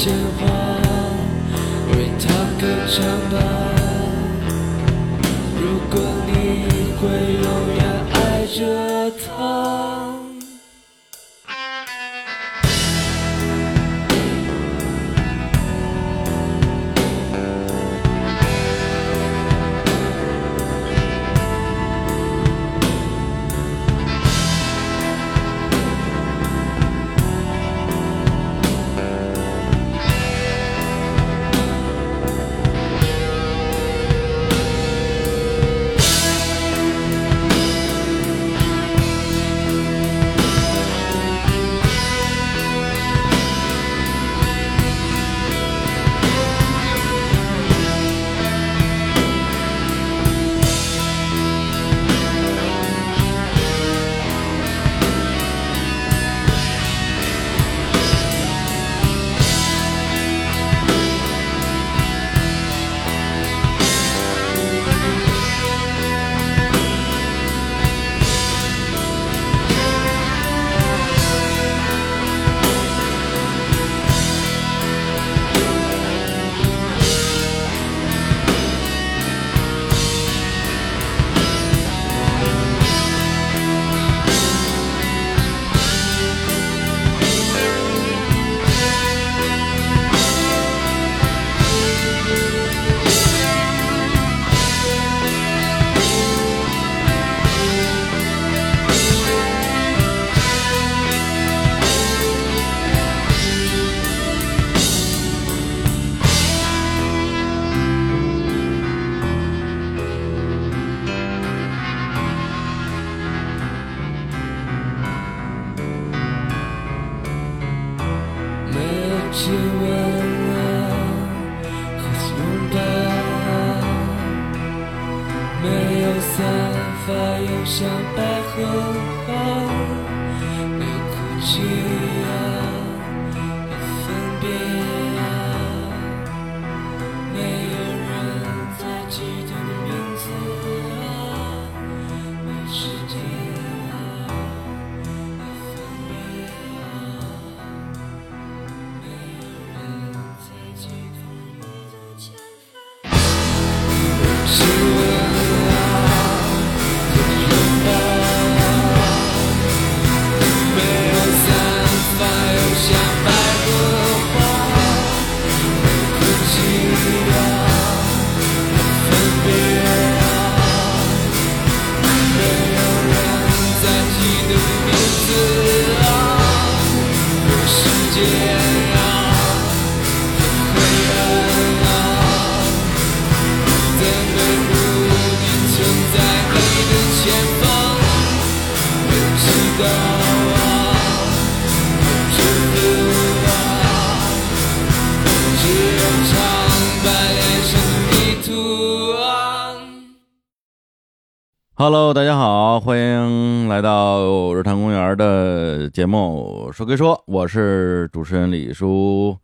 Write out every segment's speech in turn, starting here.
他鲜花，为他歌唱吧。Hello，大家好，欢迎来到日坛公园的节目。说归说，我是主持人李叔。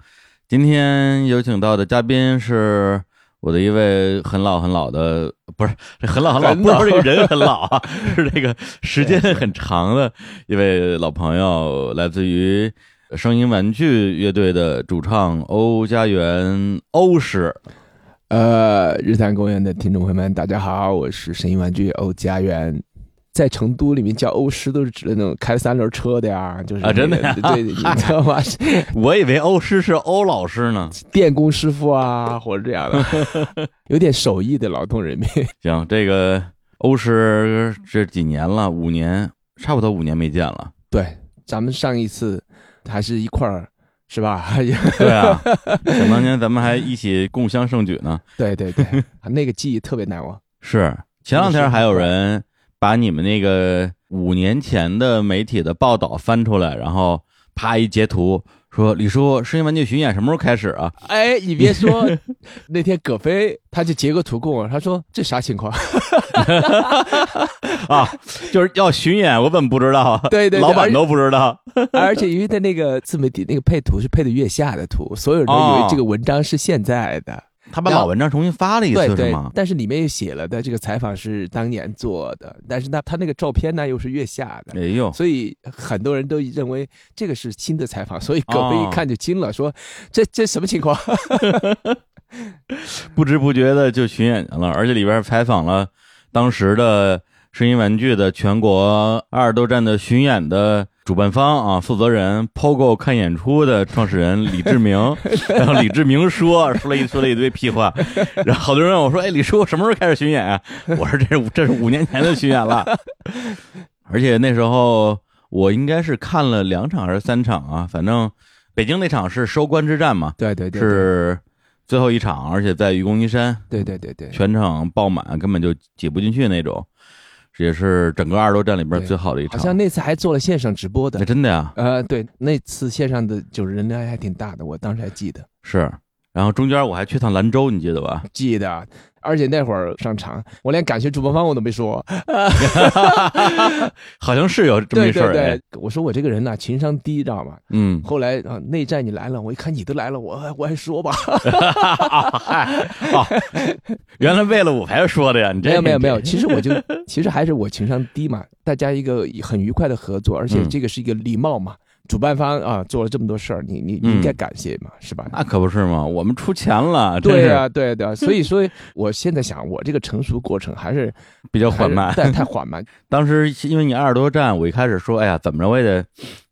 今天有请到的嘉宾是我的一位很老很老的，不是这 很老很老，很老不是这个人很老啊，是这个时间很长的一位老朋友，来自于声音玩具乐队的主唱欧家园欧师。呃，日坛公园的听众朋友们，大家好，我是声音玩具欧家园。在成都里面叫欧师，都是指的那种开三轮车的呀，就是啊真的呀对，你知道吗？我以为欧师是欧老师呢。电工师傅啊，或者这样的，有点手艺的劳动人民。行，这个欧师这几年了，五年，差不多五年没见了。对，咱们上一次还是一块儿，是吧？对啊，想当年咱们还一起共襄盛举呢。对对对，那个记忆特别难忘。是，前两天还有人把你们那个五年前的媒体的报道翻出来，然后啪一截图，说李叔声音玩具巡演什么时候开始啊？哎，你别说，那天葛飞他就截个图给我，他说这啥情况？啊，就是要巡演，我怎么不知道啊？对对对老板都不知道。而且因为他那个自媒体那个配图是配的月下的图，所有人都以哦为这个文章是现在的。他把老文章重新发了一对对次是吗，？但是里面也写了的，这个采访是当年做的，但是呢，他那个照片呢又是月下的，哎呦，所以很多人都认为这个是新的采访，所以葛飞哦一看就惊了，说这这什么情况？不知不觉的就巡演去了，而且里边采访了当时的声音玩具的全国二十多站的巡演的主办方啊，负责人 POGO 看演出的创始人李志明，然后李志明说说了一说了一堆屁话，然后好多人问我说：“哎，李叔什么时候开始巡演啊？”我说：“这是这是五年前的巡演了。”而且那时候我应该是看了两场还是三场啊，反正北京那场是收官之战嘛，对对对，是最后一场，而且在愚公移山，对对对对，全场爆满，根本就挤不进去那种，这也是整个二楼站里边最好的一场。好像那次还做了线上直播的哎，。真的呀，呃，对，那次线上的就是人流还挺大的，我当时还记得。是。然后中间我还去趟兰州，你记得吧？记得，而且那会儿上场，我连感谢主办方我都没说。好像是有这么对一事儿。对哎对，我说我这个人呐、情商低，知道吗？嗯，后来啊，内战你来了，我一看你都来了，我还我还说吧。原来为了舞台说的呀？你这没有没有没有，其实我就其实还是我情商低嘛，大家一个很愉快的合作，而且嗯这个是一个礼貌嘛。主办方啊做了这么多事儿，你你你嗯应该感谢嘛，是吧？那可不是嘛，我们出钱了，对呀、对的，所以 说我现在想，我这个成熟过程还是比较缓慢但。太太缓慢。当时因为你二十多站，我一开始说，哎呀，怎么着我也得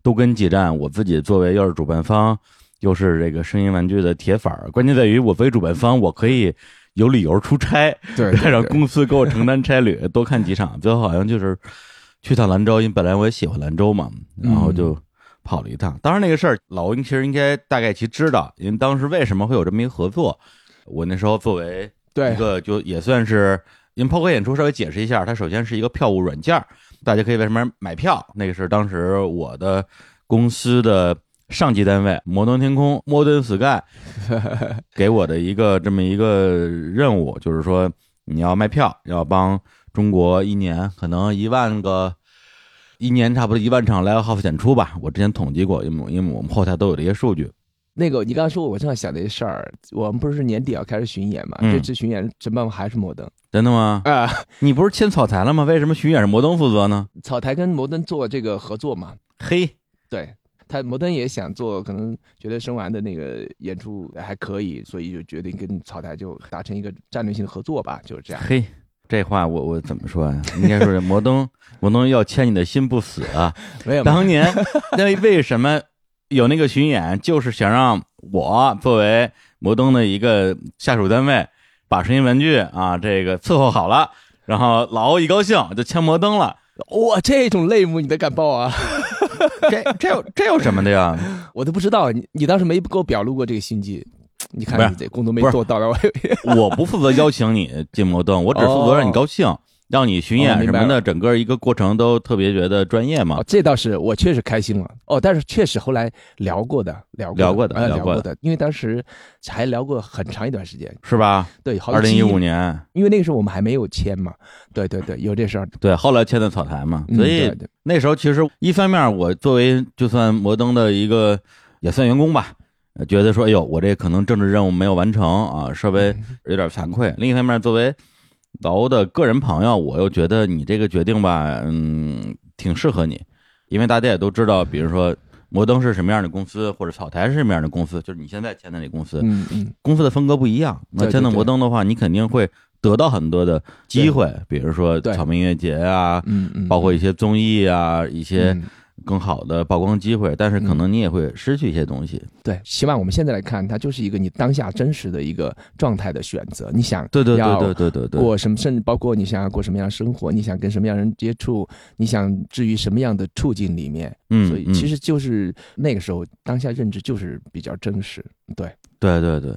多跟几站。我自己作为又是主办方，又是这个声音玩具的铁粉儿，关键在于我作为主办方，我可以有理由出差，对让公司给我承担差旅，多看几场。最后好像就是去趟兰州，因为本来我也喜欢兰州嘛，然后就跑了一趟。当然那个事儿，老翁其实应该大概其知道，因为当时为什么会有这么一个合作。我那时候作为一个就也算是，因为抛开演出稍微解释一下，它首先是一个票务软件，大家可以为什么买票？那个是当时我的公司的上级单位摩登天空 Modern Sky 给我的一个这么一个任务，就是说你要卖票，要帮中国一年可能一万个。一年差不多一万场 live house 演出吧，我之前统计过，因为因为我们后台都有这些数据。那个，你刚刚说，我正在想这事儿。我们不是年底要开始巡演嘛？嗯这次巡演承办还是摩登真的吗？啊、你不是签草台了吗？为什么巡演是摩登负责呢？草台跟摩登做这个合作嘛？嘿，对他，摩登也想做，可能觉得生完的那个演出还可以，所以就决定跟草台就达成一个战略性的合作吧，就是这样。嘿，这话我我怎么说呀？应该说是摩登 摩登要牵你的心不死啊！没有，当年那为什么有那个巡演，就是想让我作为摩登的一个下属单位，把声音玩具啊这个伺候好了，然后老欧一高兴就签摩登了。哇，这种类目你都敢报啊？这这有这有什么的呀？我都不知道，你你当时没给我表露过这个心迹。你看你这工作没做到位。我不负责邀请你进摩登，我只负责让你高兴。让你巡演什么的，整个一个过程都特别觉得专业嘛哦，。这倒是我确实开心了哦，但是确实后来聊过的，聊过聊过的呃聊过的因为当时还聊过很长一段时间，是吧？对，好二零一五年，因为那个时候我们还没有签嘛，对对对，有这事儿，对，后来签的草台嘛，嗯所以那时候其实一方面我作为就算摩登的一个也算员工吧，呃觉得说，哎呦，我这可能政治任务没有完成啊，稍微嗯有点惭愧。另一方面，作为老欧的个人朋友，我又觉得你这个决定吧，嗯，挺适合你，因为大家也都知道，比如说摩登是什么样的公司，或者草台是什么样的公司，就是你现在签的那公司，嗯嗯，公司的风格不一样。那签到摩登的话，你肯定会得到很多的机会，比如说对草莓音乐节啊，嗯嗯，包括一些综艺啊，一些嗯更好的曝光机会，但是可能你也会失去一些东西。对，起码我们现在来看，它就是一个你当下真实的一个状态的选择。你想对对要对对对对对，过什么，甚至包括你想要过什么样的生活，你想跟什么样人接触，你想置于什么样的处境里面，嗯，所以嗯其实就是那个时候当下认知就是比较真实。对，对对对，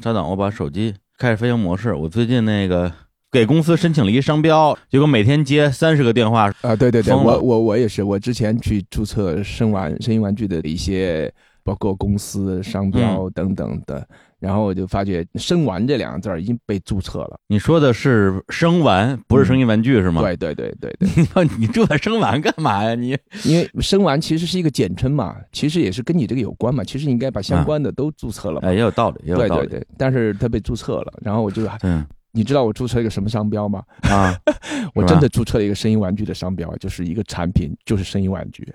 稍等，我把手机开始飞行模式。我最近那个给公司申请了一商标，结果每天接三十个电话。啊，对对对，我我我也是，我之前去注册声玩声音玩具的一些，包括公司商嗯标等等的，然后我就发觉“声玩”这两个字儿已经被注册了。你说的是声玩，不是声音玩具是吗？对对对对对，你你注册声玩干嘛呀？你因为声玩其实是一个简称嘛，其实也是跟你这个有关嘛，其实应该把相关的都注册了嘛。哎，也有道理，也有道理。对对对，但是它被注册了，然后我就，嗯你知道我注册一个什么商标吗？啊，我真的注册了一个声音玩具的商标，就是一个产品，就是声音玩具，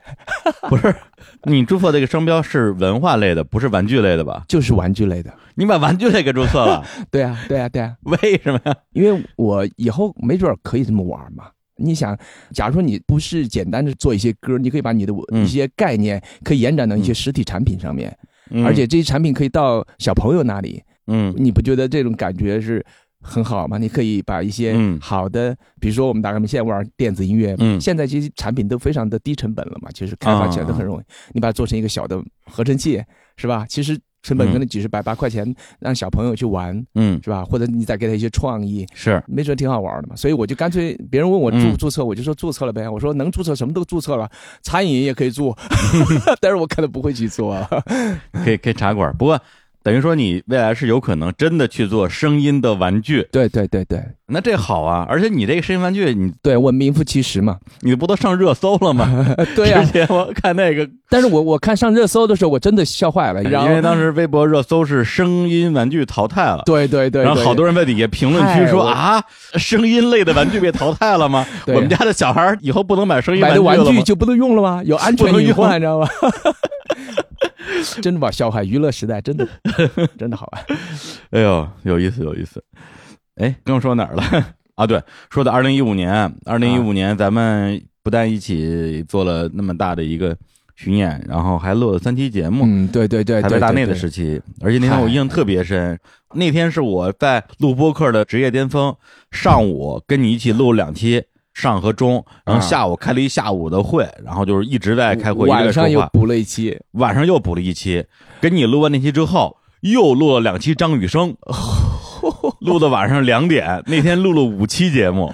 不是，你注册这个商标是文化类的，不是玩具类的吧？就是玩具类的。你把玩具类给注册了，对啊，对啊，对啊，为什么呀？因为我以后没准儿可以这么玩嘛。你想，假如说你不是简单的做一些歌，你可以把你的嗯一些概念可以延展到一些实体产品上面，嗯而且这些产品可以到小朋友那里，嗯你不觉得这种感觉是很好嘛？你可以把一些嗯好的，比如说我们大概现在玩电子音乐，嗯现在这些产品都非常的低成本了嘛，其实开发起来都很容易。你把它做成一个小的合成器，是吧？其实成本可能几十百八块钱，让小朋友去玩，嗯是吧？或者你再给他一些创意，是没准挺好玩的嘛。所以我就干脆别人问我注嗯不注册，我就说注册了呗。我说能注册什么都注册了，餐饮也可以做，但是我可能不会去做啊。可以可以茶馆，不过等于说你未来是有可能真的去做声音的玩具，对对对对那这好啊！而且你这个声音玩具，你对，我名副其实嘛。你不都上热搜了吗？对呀、之前我看那个，但是我我看上热搜的时候，我真的笑坏了。然后因为当时微博热搜是声音玩具淘汰了。对对对，然后好多人在底下评论区说啊，声音类的玩具被淘汰了吗？对 我们家的小孩以后不能买声音玩具了吗？玩具就不能用了吗？有安全隐患，你知道吗？真的吧？小海，娱乐时代真的 真的好玩。哎呦，有意思，有意思。哎，刚说哪儿了？啊，对，说的二零一五年，二零一五年咱们不但一起做了那么大的一个巡演，然后还录了三期节目，嗯，对对对，对台北大内的时期，而且那天我印象特别深。那天是我在录播客的职业巅峰，上午跟你一起录两期上和中，然后啊下午开了一下午的会，然后就是一直在开会，晚。上又补了一期，晚上又补了一期，给你录完那期之后，又录了两期张雨生，录到晚上两点。那天录了五期节目，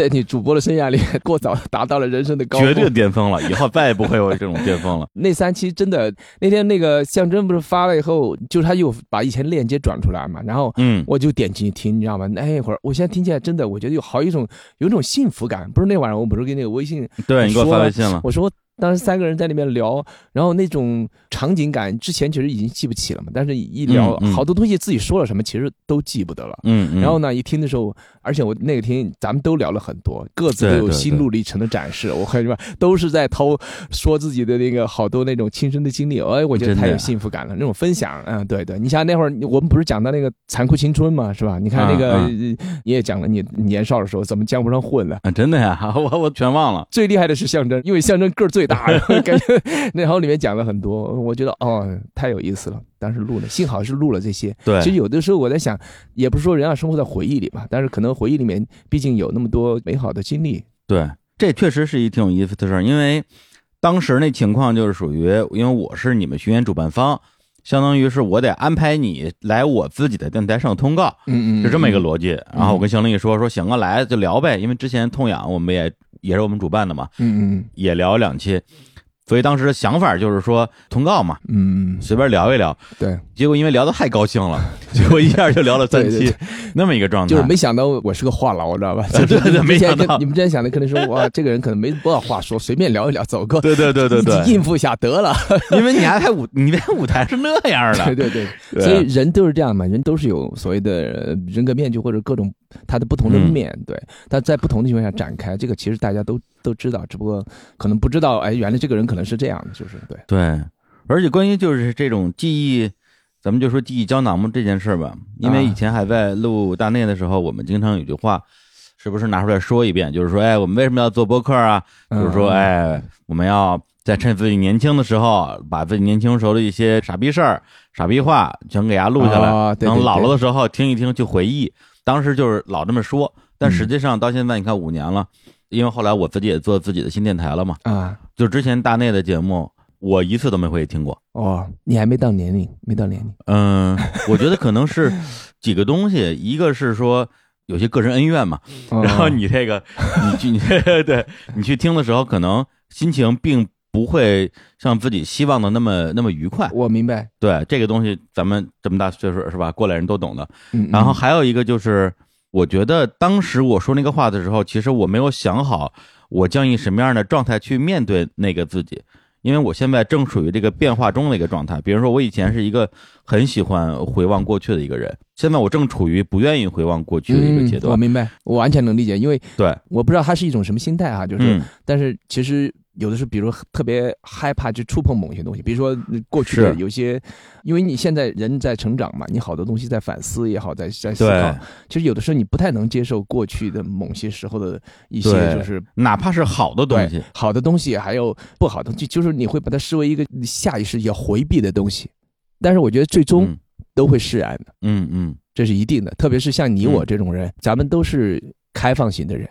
在你主播的生涯里过早达到了人生的高峰。绝对巅峰了，以后再也不会有这种巅峰了。那三期真的，那天那个象征不是发了以后，就是他又把以前链接转出来嘛，然后嗯，我就点进去听，你知道吗？那一会儿我现在听起来真的，我觉得有好一种有一种幸福感。不是那晚上我不是给那个微信对你给我发微信了，我说当时三个人在那边聊，然后那种场景感，之前其实已经记不起了嘛，但是一聊、好多东西自己说了什么，其实都记不得了。嗯，嗯然后呢，一听的时候，而且我那个天咱们都聊了很多，各自都有心路历程的展示。我看是吧，都是在偷说自己的那个好多那种亲身的经历，哎，我觉得太有幸福感了。那种分享，嗯，对对，你像那会儿我们不是讲到那个残酷青春嘛，是吧？你看那个、你也讲了你年少的时候怎么江湖上混的。啊，真的呀，我我全忘了。最厉害的是象征，因为象征个儿最大，然 后感觉，然后里面讲了很多，我觉得哦，太有意思了。当时录了，幸好是录了这些。对，其实有的时候我在想，也不是说人要生活在回忆里吧，但是可能回忆里面毕竟有那么多美好的经历。对，这确实是一挺有意思的事儿，因为当时那情况就是属于，因为我是你们巡演主办方，相当于是我得安排你来我自己的电台上通告，嗯嗯，是这么一个逻辑。然后我跟邢林一说，说行啊，来就聊呗，因为之前痛痒我们也也是我们主办的嘛，嗯嗯也聊两期，所以当时的想法就是说通告嘛，嗯，嗯随便聊一聊。对，结果因为聊得太高兴了，结果一下就聊了三期，那么一个状态。就是没想到我是个话痨，知道吧？对对对没想到你们之前想的可能说哇，这个人可能没多少话说，随便聊一聊，走个对对对对对，应付一下得了。因为你还在舞，你在舞台是那样的，对对对，对所以人都是这样嘛，人都是有所谓的呃人格面具或者各种他的不同的嗯面对，它在不同的情况下展开，这个其实大家都都知道，只不过可能不知道，哎，原来这个人可能是这样的，就是对，对，而且关于就是这种记忆，咱们就说记忆胶囊嘛这件事儿吧，因为啊以前还在录大内的时候，我们经常有句话，是不是拿出来说一遍？就是说，哎，我们为什么要做播客啊？就是说，嗯哎，我们要在趁自己年轻的时候，把自己年轻时候的一些傻逼事儿、傻逼话全给它录下来，等老了的时候听一听去回忆。当时就是老这么说，但嗯。实际上到现在你看五年了，因为后来我自己也做自己的新电台了嘛，啊，就之前大内的节目，我一次都没回去听过。哦，你还没到年龄，没到年龄，嗯，我觉得可能是几个东西，一个是说有些个人恩怨嘛，哦。然后你这个你去你 对你去听的时候，可能心情并不会像自己希望的那么那么愉快。我明白，对这个东西，咱们这么大岁数是吧？过来人都懂的。嗯，然后嗯还有一个就是，我觉得当时我说那个话的时候，其实我没有想好我将以什么样的状态去面对那个自己，因为我现在正处于这个变化中的一个状态。比如说，我以前是一个很喜欢回望过去的一个人，现在我正处于不愿意回望过去的一个阶段。嗯我明白，我完全能理解，因为对，我不知道他是一种什么心态啊，就是，嗯，但是其实有的时候，比如特别害怕去触碰某些东西，比如说呃过去的有些，因为你现在人在成长嘛，你好多东西在反思也好，在在思对考，，其实有的时候你不太能接受过去的某些时候的一些就是。哪怕是好的东西，好的东西，还有不好的东西，就是你会把它视为一个下意识要回避的东西，但是我觉得最终嗯都会释然的，嗯嗯，这是一定的。特别是像你嗯我这种人，咱们都是开放型的人，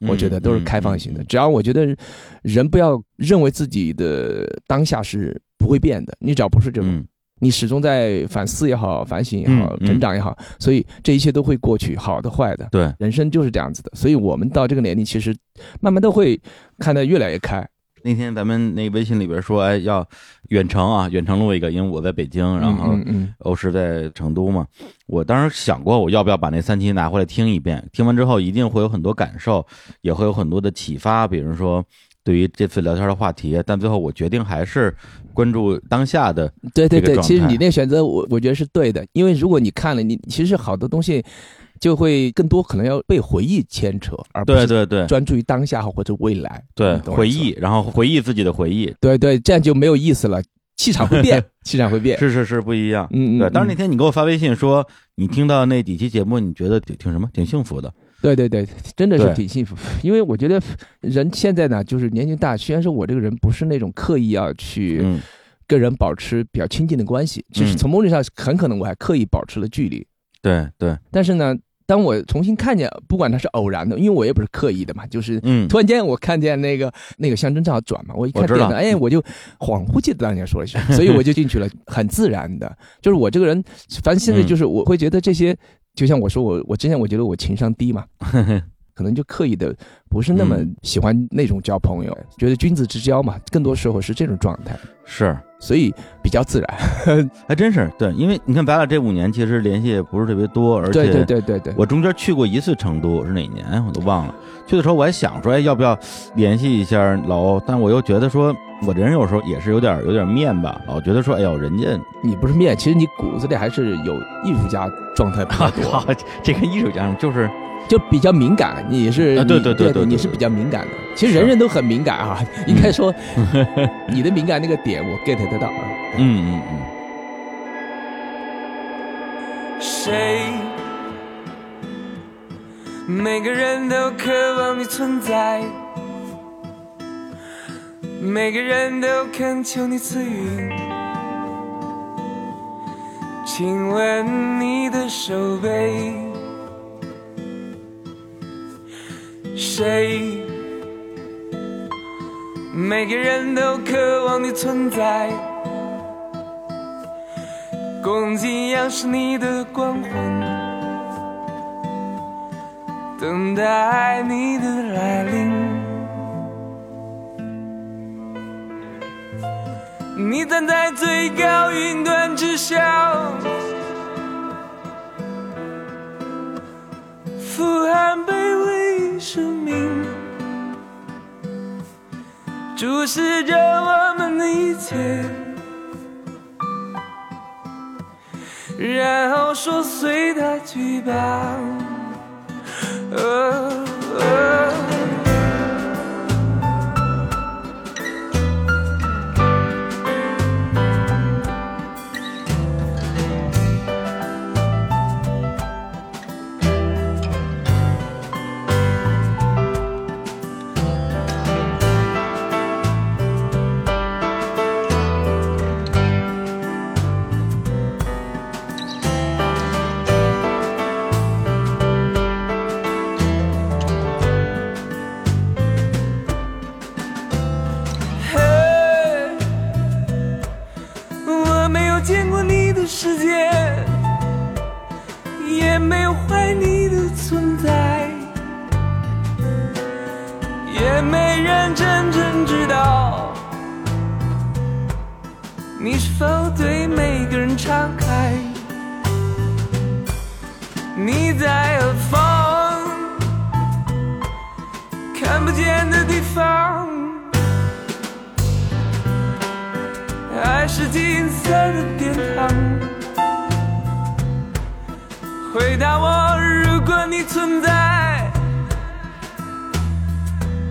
我觉得都是开放型的。嗯。只要我觉得人不要认为自己的当下是不会变的，你只要不是这种，嗯你始终在反思也好、反省也好、成长也好，所以这一切都会过去，好的、坏的。对，人生就是这样子的，所以我们到这个年龄，其实慢慢都会看得越来越开。那天咱们那微信里边说，哎，要远程啊，远程录一个，因为我在北京，然后欧石在成都嘛。我当时想过，我要不要把那三期拿回来听一遍？听完之后一定会有很多感受，也会有很多的启发。比如说，对于这次聊天的话题，但最后我决定还是关注当下的。嗯，对对对，其实你那选择，我我觉得是对的，因为如果你看了，你其实好多东西就会更多可能要被回忆牵扯，而不是对对对专注于当下或者未来。对，回忆，然后回忆自己的回忆，对对，这样就没有意思了，气场会变，气场会变。是是是不一样。嗯嗯，对，当时那嗯天你给我发微信说，你听到那几期节目，你觉得挺挺什么？挺幸福的。对对对，真的是挺幸福，因为我觉得人现在呢，就是年纪大，虽然说我这个人不是那种刻意要去嗯跟人保持比较亲近的关系，其实嗯从某种意义上很可能我还刻意保持了距离，对对，但是呢，当我重新看见，不管它是偶然的，因为我也不是刻意的嘛，就是嗯。突然间我看见那个那个象征正好转嘛，我一看电脑，哎，我就恍惚记得当年说了一句，所以我就进去了，很自然的。就是我这个人，反正现在就是我会觉得这些，就像我说我我之前我觉得我情商低嘛，可能就刻意的不是那么嗯。喜欢那种交朋友，觉得君子之交嘛，更多时候是这种状态，是。所以比较自然。还真是对，因为你看咱俩这五年其实联系也不是特别多，而且对对对对对，我中间去过一次成都，是哪年我都忘了。去的时候我还想说，哎，要不要联系一下老欧？但我又觉得说，我这人有时候也是有点有点面吧，老觉得说，哎呦，人家你不是面，其实你骨子里还是有艺术家状态比较多。靠，这跟艺术家就是就比较敏感，你也是啊对你对对对你是比较敏感的。其实人人都很敏感啊，应该说 你的敏感那个点我 get 得到啊。嗯嗯嗯，谁？每个人都渴望你存在，每个人都恳求你赐予。亲吻你的手背，谁？每个人都渴望你存在，空气样是你的光环，等待你的来临。你站在最高云端之上，俯瞰卑微生命，注视着我们的一切，然后说随它去吧。呃呃。世界，也没有怀你的存在，也没人真正知道你是否对每个人敞开。你在何方？看不见的地方。爱是金色的殿堂。回答我，如果你存在，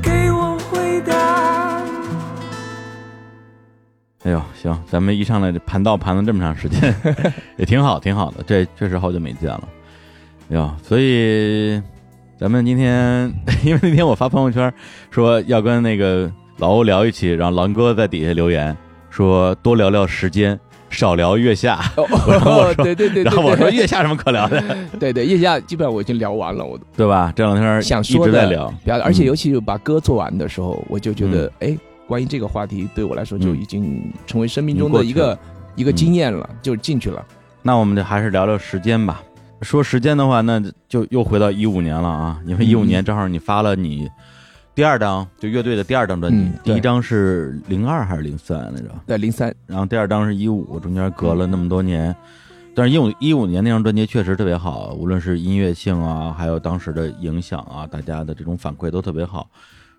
给我回答。哎呦，行，咱们一上来盘道盘了这么长时间，也挺好，挺好的。这确实好久没见了，哎呦，所以咱们今天，因为那天我发朋友圈说要跟那个老欧聊一期，然后狼哥在底下留言说多聊聊时间，少聊月下。然后我说对对对，对然后我说月下什么可聊的，对对，月下基本上我已经聊完了，我都。对吧？这两天想说的直在聊，而且嗯。尤其是把歌做完的时候，我就觉得，哎，关于这个话题对我来说就嗯。已经成为生命中的一个一个经验了，就进去了。那我们就还是聊聊时间吧。说时间的话，那就又回到一五年了啊，因为一五嗯。年正好你发了你第二张就乐队的第二张专辑，嗯对第一张是零二还是零三来着？对，零三，然后第二张是一五，中间隔了那么多年。但是一五一五年那张专辑确实特别好，无论是音乐性啊，还有当时的影响啊，大家的这种反馈都特别好。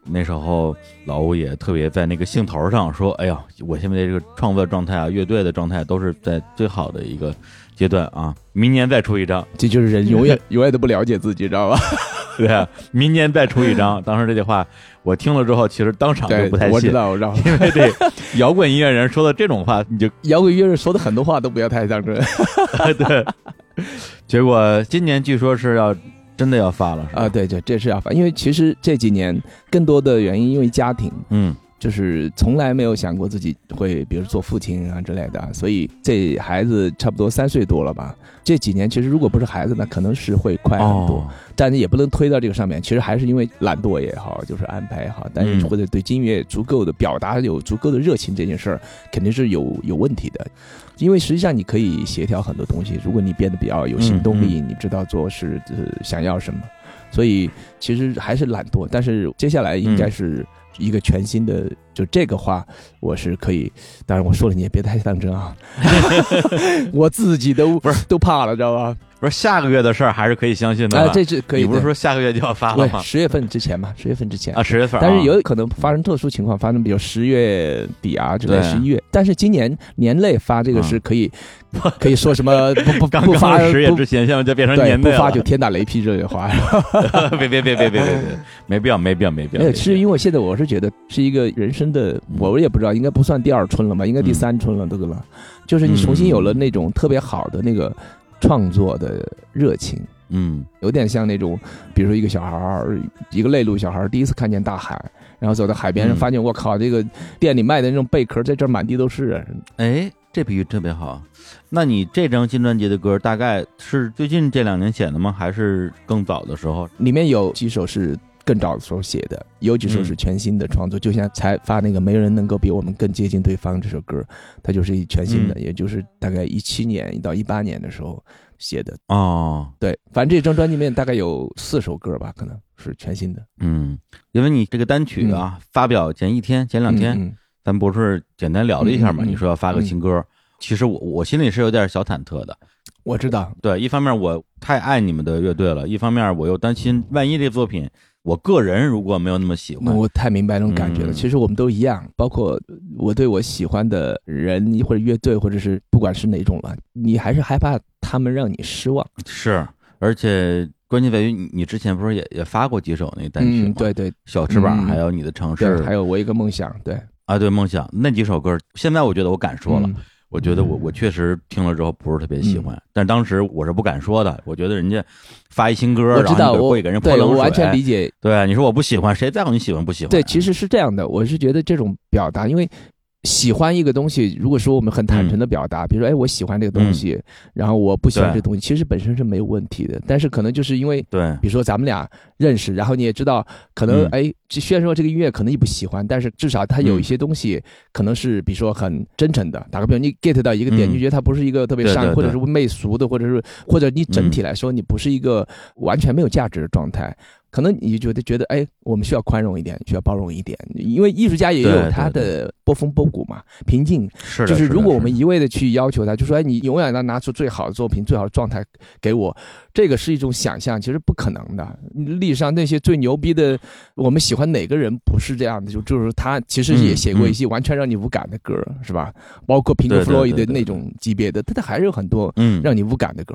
那时候老吴也特别在那个兴头上说：“哎呀，我现在这个创作状态啊，乐队的状态都是在最好的一个阶段啊，明年再出一张，这就是人 永远永远都不了解自己，知道吧？对啊，明年再出一张。”当时这句话我听了之后，其实当场就不太，信，我知道，我知道。因为这摇滚音乐人说的这种话，你就摇滚音乐人说的很多话都不要太当真对，结果今年据说是要真的要发了，啊！对对，这是要发，因为其实这几年更多的原因，因为家庭，嗯就是从来没有想过自己会，比如做父亲啊之类的，所以这孩子差不多三岁多了吧。这几年其实如果不是孩子呢，可能是会快很多，哦，但是也不能推到这个上面。其实还是因为懒惰也好，就是安排也好，但是嗯或者对音乐足够的表达有足够的热情这件事儿，肯定是有有问题的。因为实际上你可以协调很多东西，如果你变得比较有行动力，你知道做是呃想要什么，所以其实还是懒惰。但是接下来应该是一个全新的，就这个话我是可以，当然我说了你也别太当真啊，我自己都不是都怕了，知道吧？不是下个月的事儿还是可以相信的？这是可以。你不是说下个月就要发了吗？十月份之前嘛，十月份之前啊，。十月份啊，但是有可能发生特殊情况，发生比如十月底啊之类，十一月。但是今年年内发这个是可以，可以说什么不不 刚不发十月不之前，现在就变成年内。不发就天打雷劈这个话。别别别别别别别，没必要没必要没必要。没有，没必要是因为现在我是觉得是一个人生的，我也不知道，应该不算第二春了吧，应该第三春了，对不对。就是你重新有了那种特别好的那个创作的热情。嗯有点像那种，比如说一个小孩儿，一个内陆小孩儿，第一次看见大海，然后走到海边，嗯发现我靠，这个店里卖的那种贝壳在这儿满地都是啊。哎，这比喻特别好。那你这张新专辑的歌，大概是最近这两年写的吗？还是更早的时候？里面有几首是更早的时候写的，有几首是全新的创作，就像才发那个《没人能够比我们更接近对方》这首歌，它就是一全新的，也就是大概一七年到一八年的时候写的。哦，对，反正这张专辑里面大概有四首歌吧，可能是全新的。嗯，因为你这个单曲啊，发表前一天、前两天，嗯咱不是简单聊了一下嘛？你说要发个新歌，其实我我心里是有点小忐忑的。我知道，对，一方面我太爱你们的乐队了，一方面我又担心，万一这作品我个人如果没有那么喜欢，我太明白那种感觉了。嗯。其实我们都一样，包括我对我喜欢的人或者乐队，或者是不管是哪种了，你还是害怕他们让你失望。是，而且关键在于你你之前不是也也发过几首那单曲吗？嗯，对对。小翅膀，嗯。还有你的城，市，还有我一个梦想，对，啊，对梦想。那几首歌，现在我觉得我敢说了，嗯我觉得我我确实听了之后不是特别喜欢，但当时我是不敢说的，我觉得人家发一新歌，我知道，然后会给人泼冷水，我完全理解。对，你说我不喜欢，谁在乎你喜欢不喜欢？对，其实是这样的，我是觉得这种表达，因为喜欢一个东西，如果说我们很坦诚的表达，比如说，哎，我喜欢这个东西，然后我不喜欢这个东西，其实本身是没有问题的，但是可能就是因为对。比如说咱们俩认识，然后你也知道，可能嗯。哎，虽然说这个音乐可能你不喜欢，但是至少它有一些东西可能是比如说很真诚的。打个比方，你 get 到一个点，嗯。你觉得它不是一个特别对对伤，或者是媚俗的，或者是或者你整体来说你不是一个完全没有价值的状态。可能你就觉得觉得，哎，我们需要宽容一点，需要包容一点，因为艺术家也有他的波峰波谷嘛，平静是的，就是如果我们一味的去要求他，就说哎，你永远要拿出最好的作品、最好的状态给我，这个是一种想象，其实不可能的。历史上那些最牛逼的，我们喜欢哪个人不是这样的？就就是他其实也写过一些完全让你无感的歌，是吧？包括平克·对对弗洛伊对对的那种级别的，他他还是有很多嗯，让你无感的歌。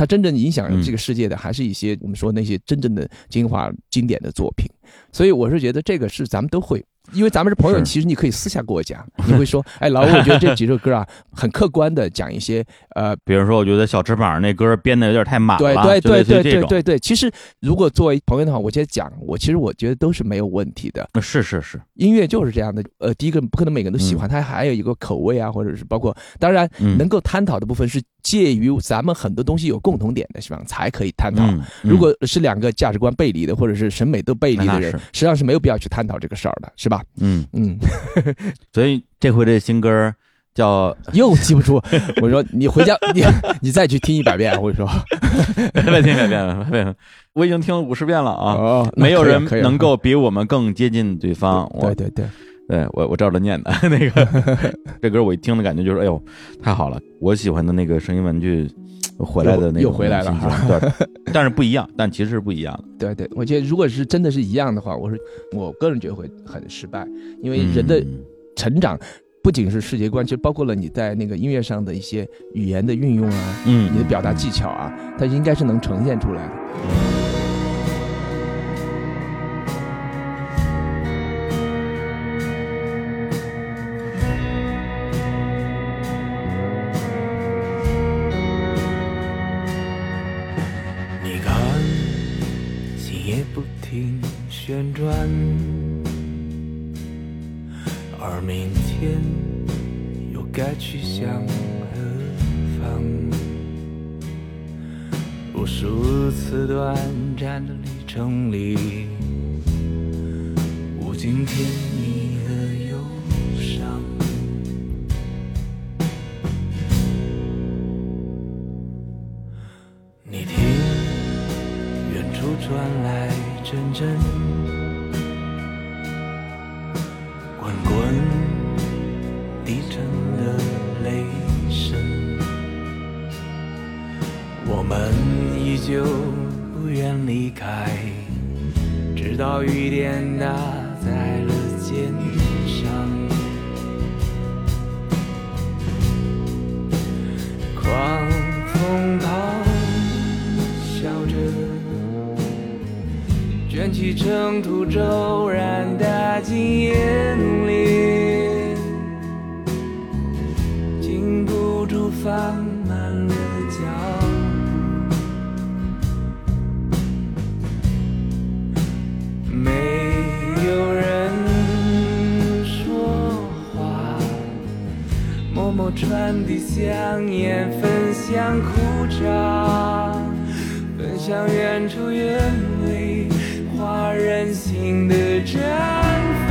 他真正影响嗯这个世界的，还是一些我们说那些真正的精华经典的作品。所以我是觉得这个是咱们都会，因为咱们是朋友，其实你可以私下跟我讲，你会说，哎，老吴，我觉得这几首歌啊，很客观的讲一些，呃，比如说，我觉得小翅膀那歌编的有点太满了，对对对对对对对。其实如果作为朋友的话，我觉得讲，我其实我觉得都是没有问题的。是是是，音乐就是这样的，呃，第一个不可能每个人都喜欢，它还有一个口味啊，或者是包括，当然嗯能够探讨的部分是介于咱们很多东西有共同点的地方才可以探讨。如果是两个价值观背离的，或者是审美都背离的人，实际上是没有必要去探讨这个事儿的，是吧？嗯，嗯，所以这回这新歌叫 又记不住。我说你回家，你你再去听一百遍。我说 再听改变了，别听，我已经听了五十遍了啊。哦，没有人能够比我们更接近对方。我对对对，对我我照着念的那个这歌，我一听的感觉就是，哎呦，太好了！我喜欢的那个声音玩具回来的那种又又回来了心情对，但是不一样，但其实是不一样的。对对，我觉得如果是真的是一样的话，我是我个人觉得会很失败，因为人的嗯。成长不仅是世界观，其实包括了你在那个音乐上的一些语言的运用啊，嗯，你的表达技巧啊，它应该是能呈现出来的。满地香烟，焚香苦茶，奔向远处园里花人心的绽放。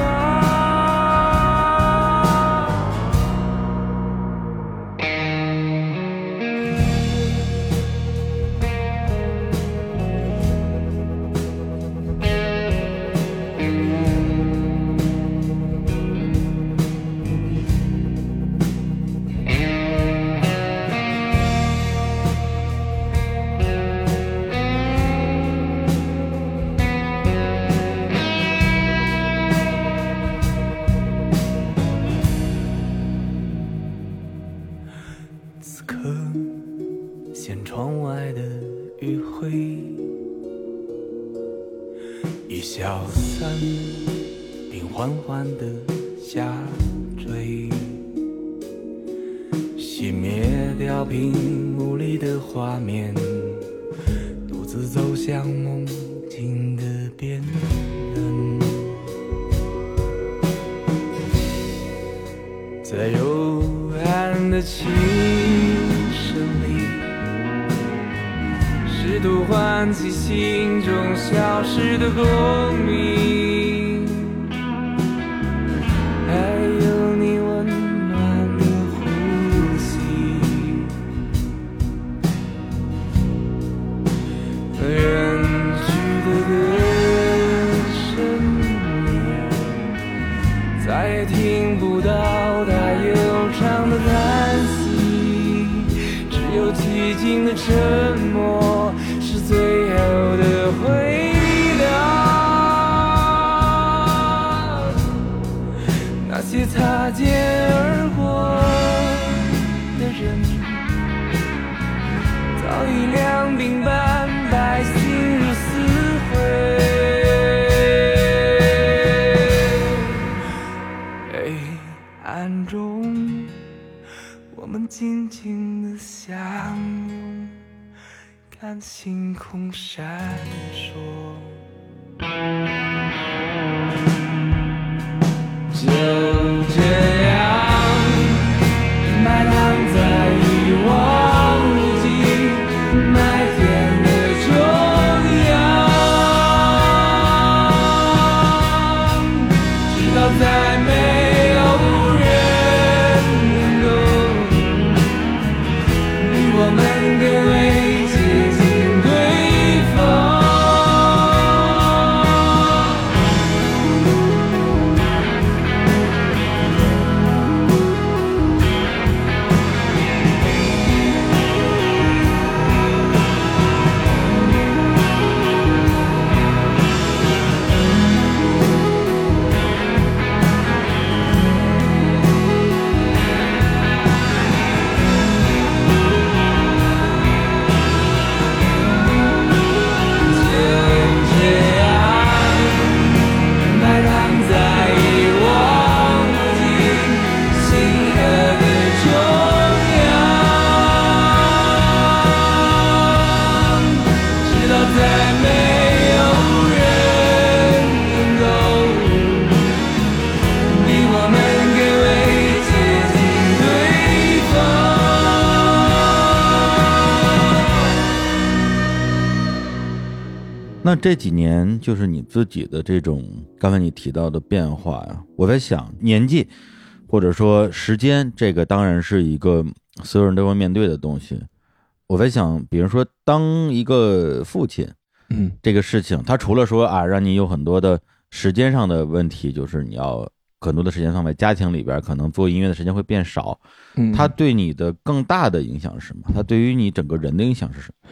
这几年就是你自己的这种刚才你提到的变化呀，我在想年纪或者说时间，这个当然是一个所有人都会面对的东西。我在想，比如说当一个父亲嗯这个事情，他除了说啊让你有很多的时间上的问题，就是你要很多的时间放在家庭里边，可能做音乐的时间会变少。嗯，它对你的更大的影响是什么？他对于你整个人的影响是什么？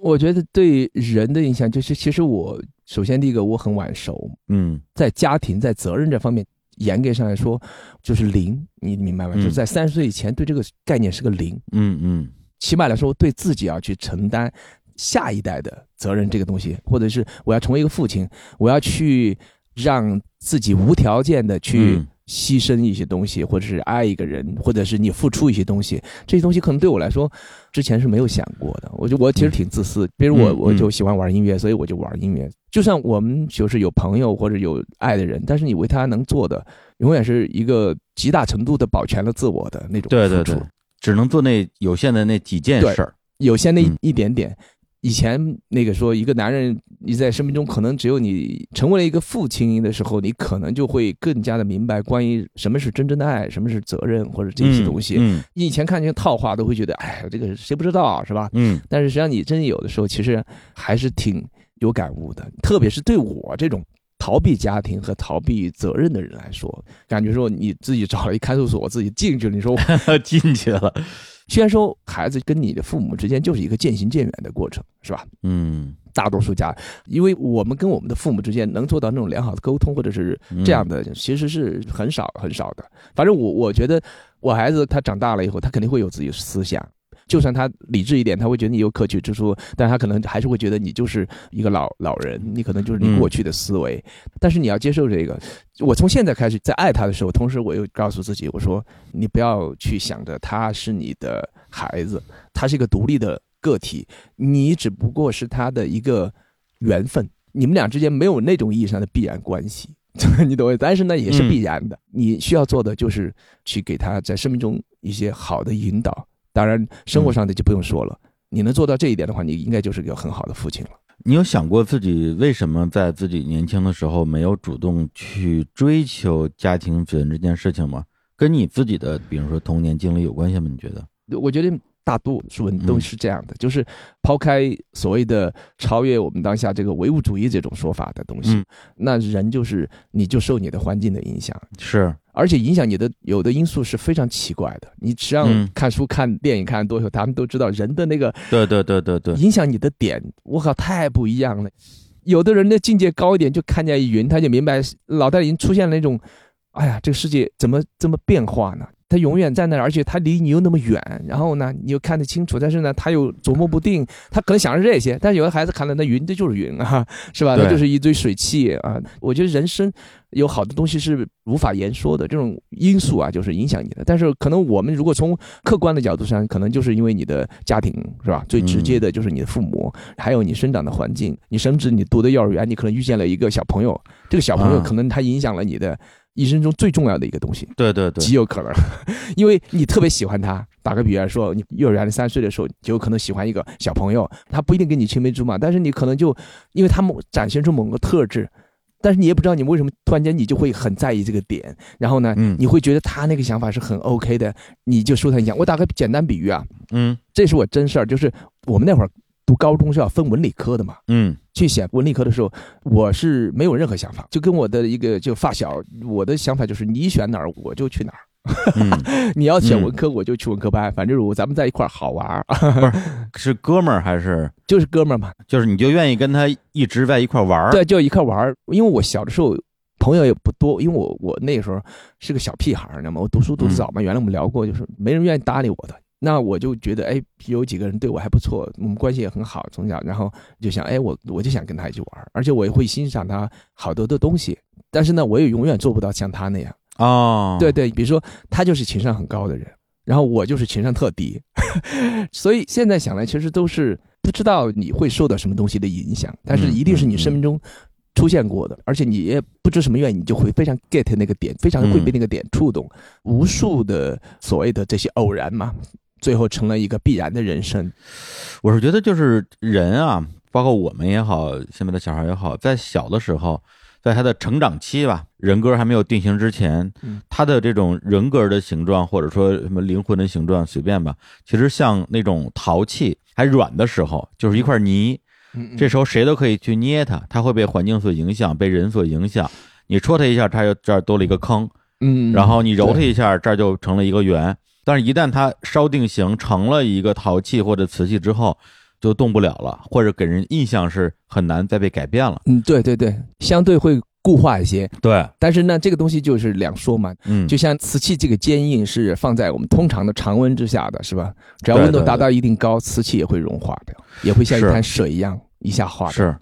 我觉得对人的影响就是，其实我首先第一个我很晚熟，嗯。在家庭在责任这方面，严格上来说就是零，你明白吗？嗯就是在三十岁以前对这个概念是个零，嗯嗯。起码来说对自己要去承担下一代的责任这个东西，或者是我要成为一个父亲，我要去让自己无条件的去嗯牺牲一些东西，或者是爱一个人，或者是你付出一些东西，这些东西可能对我来说之前是没有想过的。我就我其实挺自私，比如我嗯我就喜欢玩音乐，所以我就玩音乐。就算我们就是有朋友或者有爱的人，但是你为他能做的，永远是一个极大程度的保全了自我的那种付出。对对对，只能做那有限的那几件事儿。有限的一点点。以前那个说一个男人你在生命中可能只有你成为了一个父亲的时候，你可能就会更加的明白关于什么是真正的爱，什么是责任或者这些东西。嗯你以前看见套话都会觉得，哎，这个谁不知道啊是吧？嗯但是实际上你真有的时候其实还是挺有感悟的，特别是对我这种。逃避家庭和逃避责任的人来说，感觉说你自己找了一看守所，自己进去了。你说我嗯，进去了。虽然说孩子跟你的父母之间就是一个渐行渐远的过程，是吧？嗯，大多数家，因为我们跟我们的父母之间能做到那种良好的沟通，或者是这样的，其实是很少很少的。反正我我觉得，我孩子他长大了以后，他肯定会有自己的思想。就算他理智一点，他会觉得你有可取之处，但他可能还是会觉得你就是一个老老人，你可能就是你过去的思维。但是你要接受这个。我从现在开始在爱他的时候，同时我又告诉自己，我说你不要去想着他是你的孩子，他是一个独立的个体，你只不过是他的一个缘分，你们俩之间没有那种意义上的必然关系。你懂我？但是呢，也是必然的。你需要做的就是去给他在生命中一些好的引导。当然，生活上的就不用说了。你能做到这一点的话，你应该就是个很好的父亲了。你有想过自己为什么在自己年轻的时候没有主动去追求家庭责任这件事情吗？跟你自己的，比如说童年经历有关系吗？你觉得？我觉得大多数人都是这样的，就是抛开所谓的超越我们当下这个唯物主义这种说法的东西，嗯。那人就是你就受你的环境的影响，是，而且影响你的有的因素是非常奇怪的。你实际上嗯。看书、看电影看多久，他们都知道人的那个对对对对对，影响你的点，我靠，太不一样了。有的人的境界高一点，就看见云，他就明白脑袋里已经出现了那种，哎呀，这个世界怎么这么变化呢？他永远在那儿，而且他离你又那么远，然后呢，你又看得清楚，但是呢，他又琢磨不定，他可能想着这些，但是有的孩子看了那云，这就是云啊，是吧？那就是一堆水汽啊。我觉得人生有好多东西是无法言说的，这种因素啊，就是影响你的。但是可能我们如果从客观的角度上，可能就是因为你的家庭是吧？最直接的就是你的父母，还有你生长的环境，你甚至你读的幼儿园，你可能遇见了一个小朋友，这个小朋友啊可能他影响了你的一生中最重要的一个东西。对对对，极有可能，因为你特别喜欢他。打个比方说，你幼儿园三岁的时候，就有可能喜欢一个小朋友，他不一定跟你青梅竹马，但是你可能就因为他们展现出某个特质，但是你也不知道你为什么突然间你就会很在意这个点，然后呢，嗯你会觉得他那个想法是很 OK 的，你就受他影响。我打个简单比喻啊，嗯这是我真事儿，就是我们那会儿读高中是要分文理科的嘛，嗯去选文理科的时候，我是没有任何想法，就跟我的一个就发小，我的想法就是你选哪儿我就去哪儿。嗯，你要选文科，我就去文科班，反正我咱们在一块儿好玩儿不，是是哥们儿还是就是哥们儿嘛。就是你就愿意跟他一直在一块玩儿？对，就一块儿玩儿。因为我小的时候朋友也不多，因为我我那个时候是个小屁孩儿，你知道吗？我读书读的早嘛，原来我们聊过，就是没人愿意搭理我的。那我就觉得，哎，有几个人对我还不错，我们关系也很好，从小，然后就想，哎，我我就想跟他一起玩儿，而且我也会欣赏他好多的东西。但是呢，我也永远做不到像他那样。哦，对对，比如说他就是情商很高的人，然后我就是情商特低，所以现在想来，其实都是不知道你会受到什么东西的影响，但是一定是你生命中出现过的，而且你也不知什么原因，你就会非常 get 那个点，非常会被那个点触动，无数的所谓的这些偶然嘛，最后成了一个必然的人生。我是觉得就是人啊，包括我们也好，现在的小孩也好，在小的时候，在他的成长期吧，人格还没有定型之前，嗯他的这种人格的形状，或者说什么灵魂的形状，随便吧，其实像那种陶器还软的时候，就是一块泥，嗯这时候谁都可以去捏它，它会被环境所影响，被人所影响。你戳它一下，它就这儿多了一个坑，嗯，然后你揉它一下，这儿就成了一个圆。但是，一旦它烧定型成了一个陶器或者瓷器之后，就动不了了，或者给人印象是很难再被改变了。嗯，对对对，相对会固化一些，对，但是呢，这个东西就是两说嘛，嗯，就像瓷器这个坚硬是放在我们通常的常温之下的，是吧？只要温度达到一定高，瓷器也会融化掉，也会像一是。滩水一样一下化掉。是，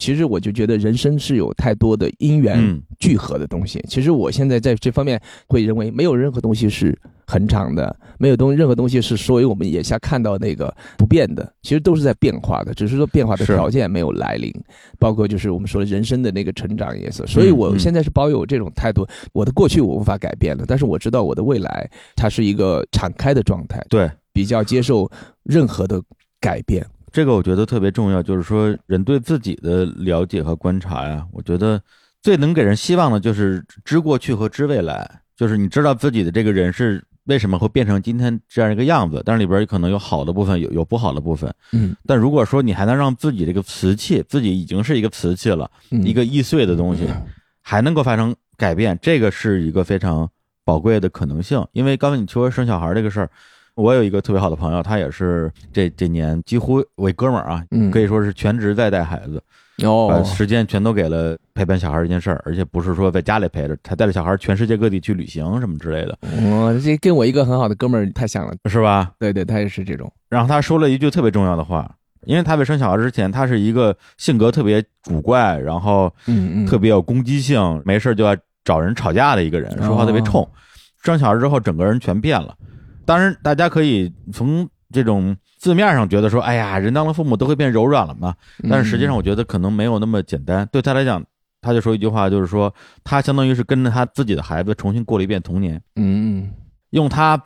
其实我就觉得人生是有太多的因缘嗯聚合的东西。其实我现在在这方面会认为，没有任何东西是恒常的，没有东任何东西是所谓我们眼下看到那个不变的，其实都是在变化的，只是说变化的条件没有来临。包括就是我们说人生的那个成长也是。所以我嗯现在是抱有这种态度，我的过去我无法改变了，但是我知道我的未来它是一个敞开的状态，对，比较接受任何的改变。这个我觉得特别重要，就是说人对自己的了解和观察呀，我觉得最能给人希望的就是知过去和知未来，就是你知道自己的这个人是为什么会变成今天这样一个样子，但是里边可能有好的部分，有有不好的部分。嗯，但如果说你还能让自己这个瓷器，自己已经是一个瓷器了，嗯一个易碎的东西，还能够发生改变，这个是一个非常宝贵的可能性。因为刚才你说生小孩这个事儿，我有一个特别好的朋友，他也是这这年几乎我一哥们儿啊，嗯可以说是全职在带孩子，把哦，时间全都给了陪伴小孩这件事儿，而且不是说在家里陪着，他带着小孩全世界各地去旅行什么之类的，哦，这跟我一个很好的哥们儿太像了。是吧？对对，他也是这种。然后他说了一句特别重要的话，因为他在生小孩之前，他是一个性格特别古怪，然后特别有攻击性，没事就要找人吵架的一个人，说话特别冲。生小孩之后，整个人全变了。当然，大家可以从这种字面上觉得说，哎呀，人当了父母都会变柔软了嘛。但是实际上，我觉得可能没有那么简单。对他来讲，他就说一句话，就是说他相当于是跟着他自己的孩子重新过了一遍童年，嗯嗯用他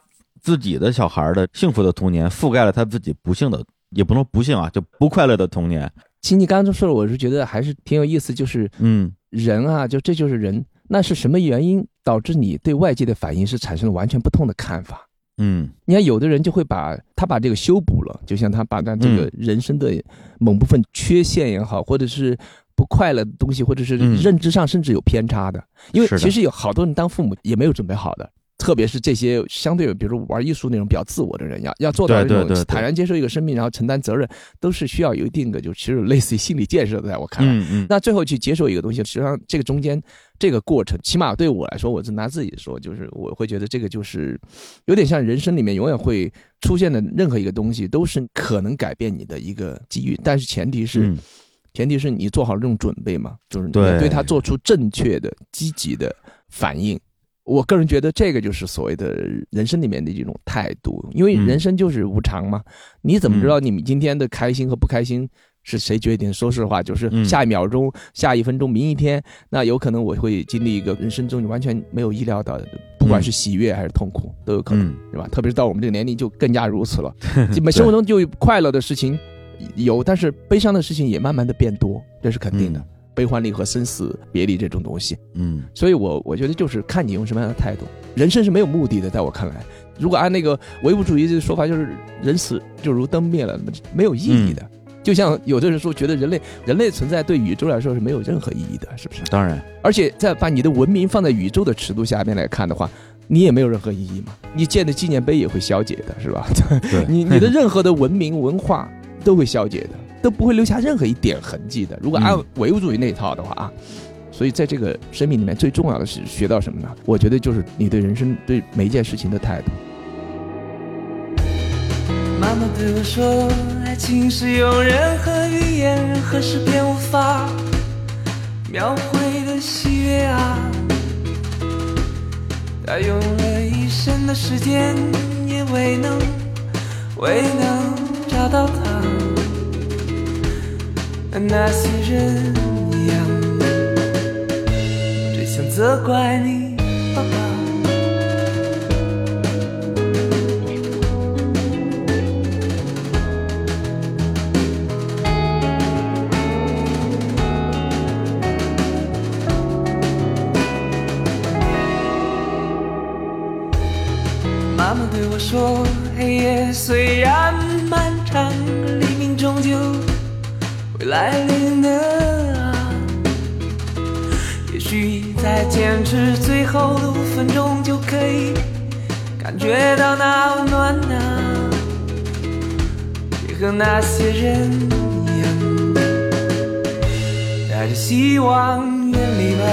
自己的小孩的幸福的童年覆盖了他自己不幸的，也不能不幸啊，就不快乐的童年。其实你刚刚说的，我是觉得还是挺有意思，就是嗯人啊，就这就是人。那是什么原因导致你对外界的反应是产生了完全不同的看法？嗯你看，有的人就会把他把这个修补了，就像他把他这个人生的某部分缺陷也好，或者是不快乐的东西，或者是嗯认知上甚至有偏差的。因为其实有好多人当父母也没有准备好的，特别是这些相对比如说玩艺术那种比较自我的人，要要做到这种坦然接受一个生命，然后承担责任，都是需要有一定的就其实类似于心理建设的，在我看来。嗯嗯，那最后去接受一个东西，实际上这个中间这个过程，起码对我来说，我是拿自己说，就是我会觉得这个就是有点像人生里面永远会出现的任何一个东西，都是可能改变你的一个机遇，但是前提是、嗯前提是你做好了这种准备嘛，就是你对对它做出正确的、积极的反应。我个人觉得这个就是所谓的人生里面的一种态度，因为嗯人生就是无常嘛，你怎么知道你们今天的开心和不开心是谁决定？说实话，就是嗯下一秒钟、下一分钟、明一天，那有可能我会经历一个人生中你完全没有意料到的，不管是喜悦还是痛苦都有可能，嗯对吧？特别是到我们这个年龄就更加如此了。基本生活中就快乐的事情有，但是悲伤的事情也慢慢的变多，这是肯定的。嗯悲欢离合、生死别离这种东西，嗯所以我我觉得就是看你用什么样的态度。人生是没有目的的，在我看来，如果按那个唯物主义这个说法，就是人死就如灯灭了，没有意义的。就像有的人说，觉得人类人类存在对宇宙来说是没有任何意义的，是不是？当然，而且再把你的文明放在宇宙的尺度下面来看的话，你也没有任何意义嘛。你建的纪念碑也会消解的，是吧？对 你你的任何的文明文化都会消解的，都不会留下任何一点痕迹的。如果按嗯唯物主义那一套的话啊，所以在这个生命里面最重要的是学到什么呢？我觉得就是你对人生对每一件事情的态度。妈妈对我说，爱情是用任何语言、任何诗篇无法描绘的喜悦啊。她用了一生的时间，也未能未能找到他。那些人一样，只想责怪你，爸爸。妈妈对我说：“黑夜虽然漫长，黎明终究会来临的啊。也许再坚持最后的五分钟，就可以感觉到那温暖啊。也和那些人一样，带着希望远离吧。”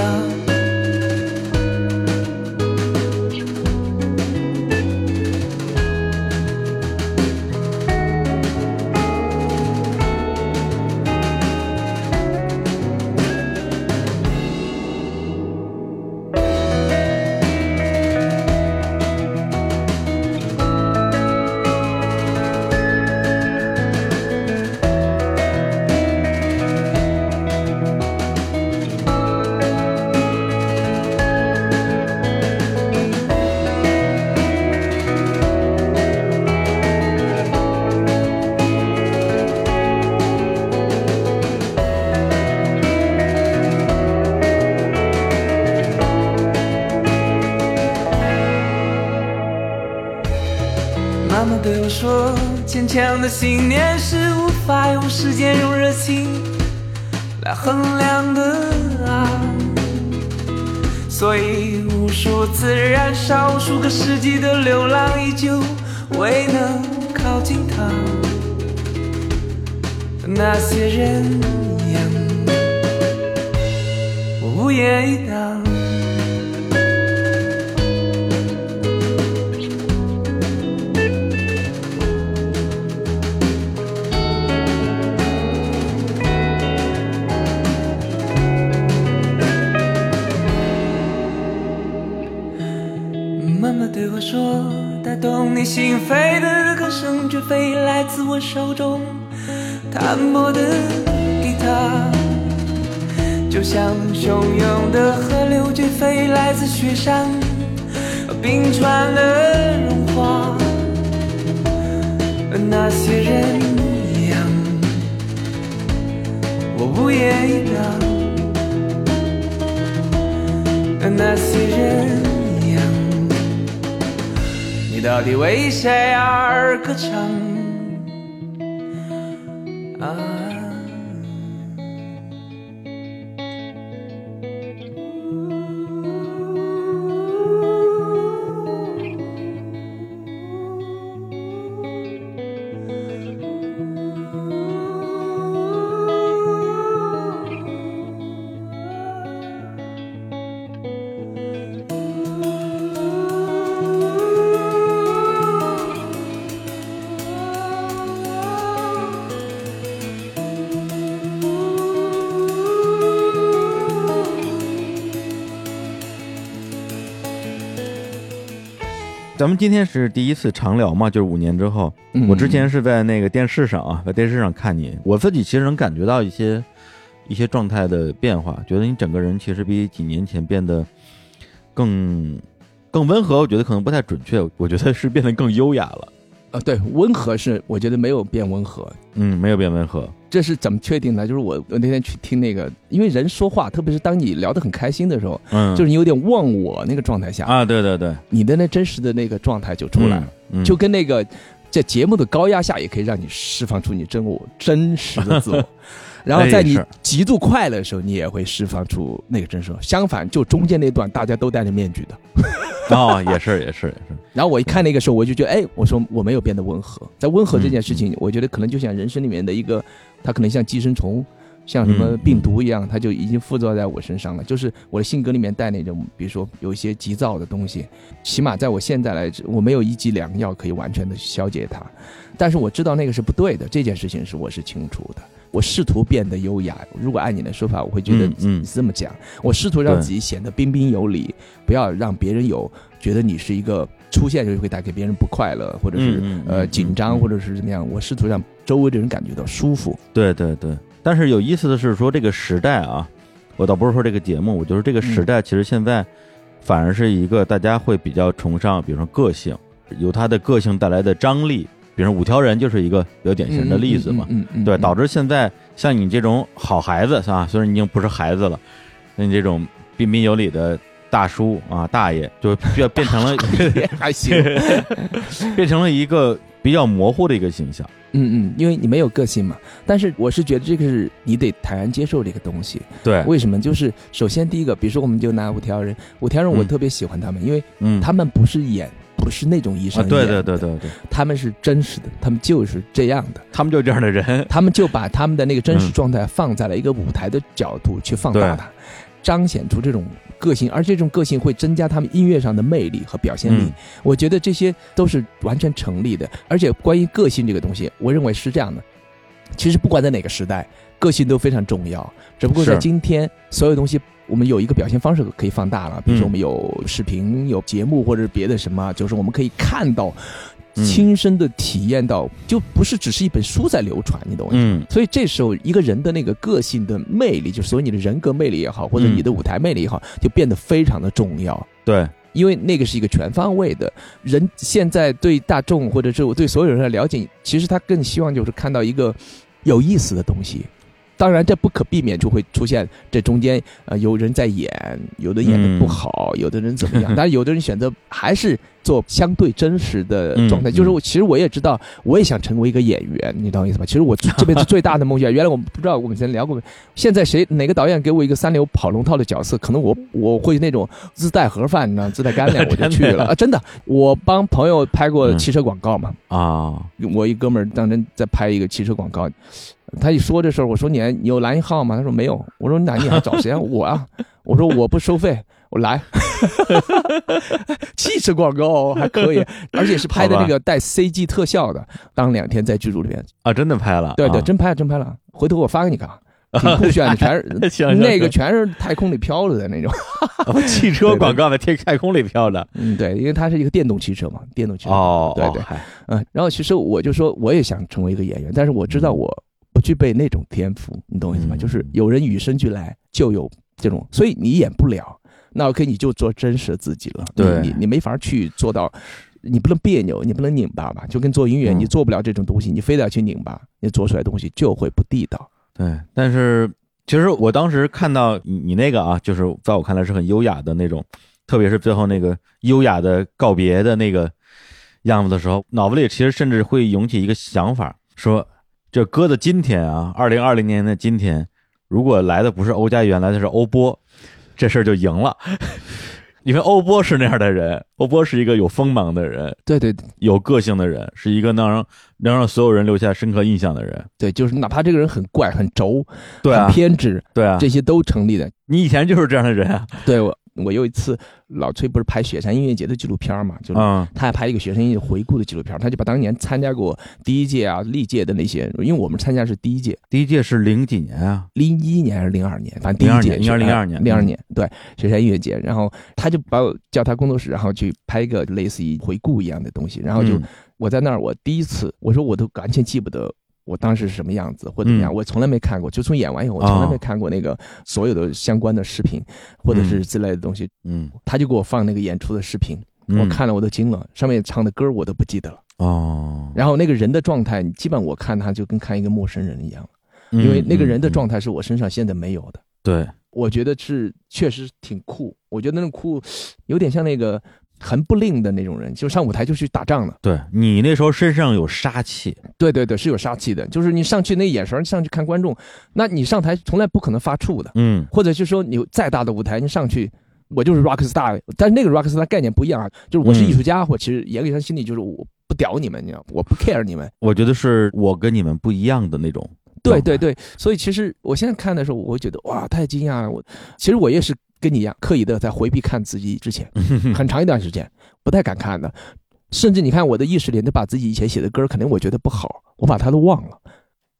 强的信念是无法用时间、用热情来衡量的啊。所以无数次燃烧无，数个世纪的流浪，依旧未能靠近他。那些人样，我无言以打动你心扉的歌声，绝非来自我手中弹拨的吉他，就像汹涌的河流，绝非来自雪山冰川的融化。那些人一样，我无言以答。那些人。到底为谁而歌唱？咱们今天是第一次长聊嘛，就是五年之后，嗯我之前是在那个电视上啊，在电视上看你，我自己其实能感觉到一些一些状态的变化，觉得你整个人其实比几年前变得更更温和，我觉得可能不太准确，我觉得是变得更优雅了。呃，对，温和是我觉得没有变温和，嗯，没有变温和。这是怎么确定的？就是我我那天去听那个，因为人说话，特别是当你聊得很开心的时候，嗯，就是你有点忘我那个状态下，啊，对对对，你的那真实的那个状态就出来了，嗯，就跟那个在节目的高压下，也可以让你释放出你真我真实的自我。然后在你极度快乐的时候，你也会释放出那个真实。相反，就中间那段大家都戴着面具的。哦，也是也是也是，然后我一看那个时候，我就觉得，哎，我说我没有变得温和。在温和这件事情，我觉得可能就像人生里面的一个，它可能像寄生虫，像什么嗯病毒一样，它就已经附着在我身上了。就是我的性格里面带那种，比如说有一些急躁的东西，起码在我现在来，我没有一剂良药可以完全的消解它。但是我知道那个是不对的，这件事情是我是清楚的。我试图变得优雅。如果按你的说法，我会觉得嗯嗯是这么讲。我试图让自己显得彬彬有礼，不要让别人有觉得你是一个出现就会带给别人不快乐，或者是、呃嗯紧张，嗯或者是怎么样。我试图让周围的人感觉到舒服。对对对，但是有意思的是说这个时代啊，我倒不是说这个节目，我就是这个时代，其实现在反而是一个大家会比较崇尚，比如说个性，由他的个性带来的张力，比如说五条人就是一个比较典型的例子嘛。嗯嗯，对，导致现在像你这种好孩子是吧？虽然你已经不是孩子了，那你这种彬彬有礼的大叔啊大爷，就变变成了 还行。变成了一个比较模糊的一个形象。嗯嗯，因为你没有个性嘛。但是我是觉得这个是你得坦然接受这个东西。对，为什么？就是首先第一个，比如说我们就拿五条人，五条人我嗯特别喜欢他们，因为嗯，他们不是演，不是那种医生啊，对对对对对，他们是真实的，他们就是这样的，他们就是这样的人。他们就把他们的那个真实嗯状态放在了一个舞台的角度去放大它，彰显出这种个性，而这种个性会增加他们音乐上的魅力和表现力。嗯我觉得这些都是完全成立的。而且关于个性这个东西，我认为是这样的。其实不管在哪个时代，个性都非常重要。只不过在今天，所有东西我们有一个表现方式可以放大了，比如说嗯我们有视频、有节目或者是别的什么，就是我们可以看到、嗯亲身的体验到，就不是只是一本书在流传，你懂我意思吗？嗯所以这时候，一个人的那个个性的魅力，就是所谓你的人格魅力也好，或者嗯你的舞台魅力也好，就变得非常的重要。对，因为那个是一个全方位的人，现在对大众或者是我对所有人的了解，其实他更希望就是看到一个有意思的东西。当然这不可避免就会出现这中间呃有人在演，有的演的不好，有的人怎么样，但是有的人选择还是做相对真实的状态。嗯就是我其实我也知道，我也想成为一个演员，你懂我意思吧？其实我这辈子最大的梦想，原来我们不知道我们以前聊过没，现在谁哪个导演给我一个三流跑龙套的角色，可能我我会那种自带盒饭，你知道自带干粮 我就去了啊！真的，我帮朋友拍过嗯汽车广告嘛。啊，我一哥们儿当真在拍一个汽车广告，他一说这事儿，我说你你有蓝一号吗？他说没有。我说那你还找谁啊？我啊，我说我不收费，我来。汽车广告还可以，而且是拍的那个带 CG 特效的，当两天在剧组里面，啊，真的拍了，对对，啊真拍了真拍了，回头我发给你看。挺酷炫的，全是 那个全是太空里飘着的那种。哦汽车广告的天太空里飘着，嗯，对，因为它是一个电动汽车嘛，电动汽车。哦，对对，嗯，然后其实我就说，我也想成为一个演员，但是我知道我不具备那种天赋，你懂我意思吗？嗯就是有人与生俱来就有这种，所以你演不了，那 OK，你就做真实的自己了。对你你没法去做到，你不能别扭，你不能拧巴吧？就跟做音乐，嗯你做不了这种东西，你非得要去拧巴，你做出来的东西就会不地道。对，但是其实我当时看到你你那个啊，就是在我看来是很优雅的那种，特别是最后那个优雅的告别的那个样子的时候，脑子里其实甚至会涌起一个想法，说这搁的今天啊，二零二零年的今天，如果来的不是欧家园，来的是欧波，这事儿就赢了。因为欧波是那样的人，欧波是一个有锋芒的人，对对对有个性的人，是一个能让能让所有人留下深刻印象的人。对，就是哪怕这个人很怪、很轴、对啊很，偏执，对啊，这些都成立的。你以前就是这样的人啊。对我，我有一次老崔不是拍雪山音乐节的纪录片嘛，就是嗯他还拍一个学生音乐回顾的纪录片，他就把当年参加过第一届啊、历届的那些，因为我们参加是第一届，第一届是零几年啊？零一年还是零二年，反正第一届02年应该是02年嗯零二年对雪山音乐节，然后他就把我叫他工作室，然后去拍一个类似于回顾一样的东西，然后就、嗯。我在那儿，我第一次我说我都完全记不得。我当时是什么样子，或者怎么样，嗯我从来没看过。就从演完以后，我从来没哦看过那个所有的相关的视频，或者是嗯之类的东西。嗯，他就给我放那个演出的视频，嗯我看了我都惊了，上面唱的歌我都不记得了。哦，然后那个人的状态，基本我看他就跟看一个陌生人一样，嗯因为那个人的嗯状态是我身上现在没有的。对，我觉得是确实挺酷，我觉得那种酷有点像那个很不吝的那种人，就上舞台就去打仗的。对你那时候身上有杀气，对对对，是有杀气的，就是你上去那眼神上去看观众，那你上台从来不可能发怵的，嗯或者是说你有再大的舞台，你上去。我就是 rock star，但是那个 rock star 概念不一样啊，就是我是嗯艺术家，我其实严格上心里就是我不屌你们，你知道，我不 care 你们，我觉得是我跟你们不一样的那种。对对，对，所以其实我现在看的时候，我会觉得哇，太惊讶了。我其实我也是跟你一样，刻意的在回避看自己之前 很长一段时间不太敢看的，甚至你看我的意识里都把自己以前写的歌，可能我觉得不好，我把它都忘了，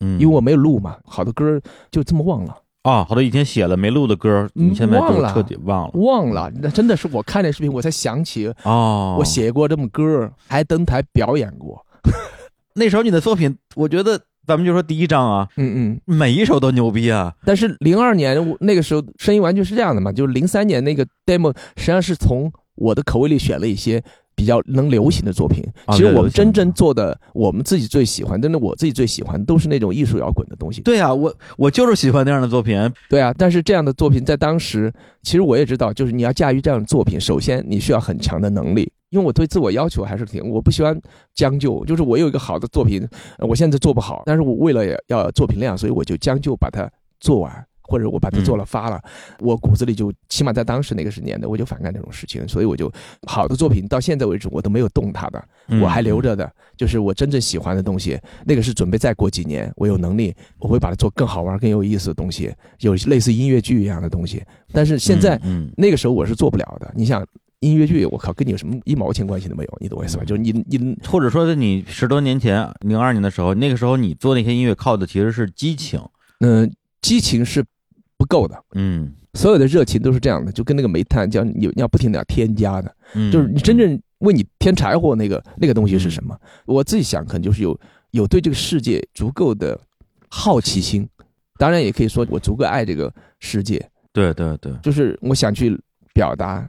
嗯，因为我没有录嘛，好的歌就这么忘了，啊，好多以前写了没录的歌，嗯你现在就忘了彻底忘了。忘了。那真的是我看那视频，我才想起哦，我写过这么歌，还登台表演过。那时候你的作品，我觉得咱们就说第一张啊，嗯嗯。每一首都牛逼啊。但是零二年我那个时候声音完全是这样的嘛，就是零三年那个 demo 实际上是从我的口味里选了一些比较能流行的作品。啊其实我们真正做的，我们自己最喜欢，真的我自己最喜欢都是那种艺术摇滚的东西。对啊，我我就是喜欢那样的作品。对啊，但是这样的作品在当时，其实我也知道，就是你要驾驭这样的作品，首先你需要很强的能力。因为我对自我要求还是挺，我不喜欢将就，就是我有一个好的作品，呃我现在做不好，但是我为了要作品量，所以我就将就把它做完，或者我把它做了发了，我骨子里就起码在当时那个时年的，我就反感这种事情，所以我就好的作品到现在为止我都没有动它的，嗯我还留着的，就是我真正喜欢的东西，那个是准备再过几年，我有能力，我会把它做更好玩、更有意思的东西，有类似音乐剧一样的东西。但是现在、嗯，那个时候我是做不了的。你想音乐剧，我靠，跟你有什么一毛钱关系都没有，你懂我意思吧？就是你你嗯或者说是你十多年前零二年的时候，那个时候你做那些音乐靠的其实是激情。嗯、激情是不够的。嗯所有的热情都是这样的，就跟那个煤炭，叫你你要不停的要添加的，嗯，就是你真正为你添柴火那个那个东西是什么？我自己想，可能就是有有对这个世界足够的好奇心，当然也可以说我足够爱这个世界，对对对，就是我想去表达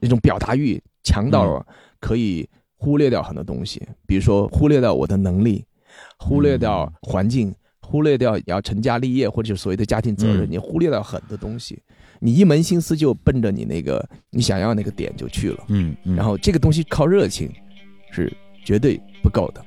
那种表达欲强到了可以忽略掉很多东西，比如说忽略掉我的能力，忽略掉环境，忽略掉要成家立业或者所谓的家庭责任，嗯。你忽略掉很多东西，你一门心思就奔着你那个你想要那个点就去了，嗯嗯，然后这个东西靠热情是绝对不够的。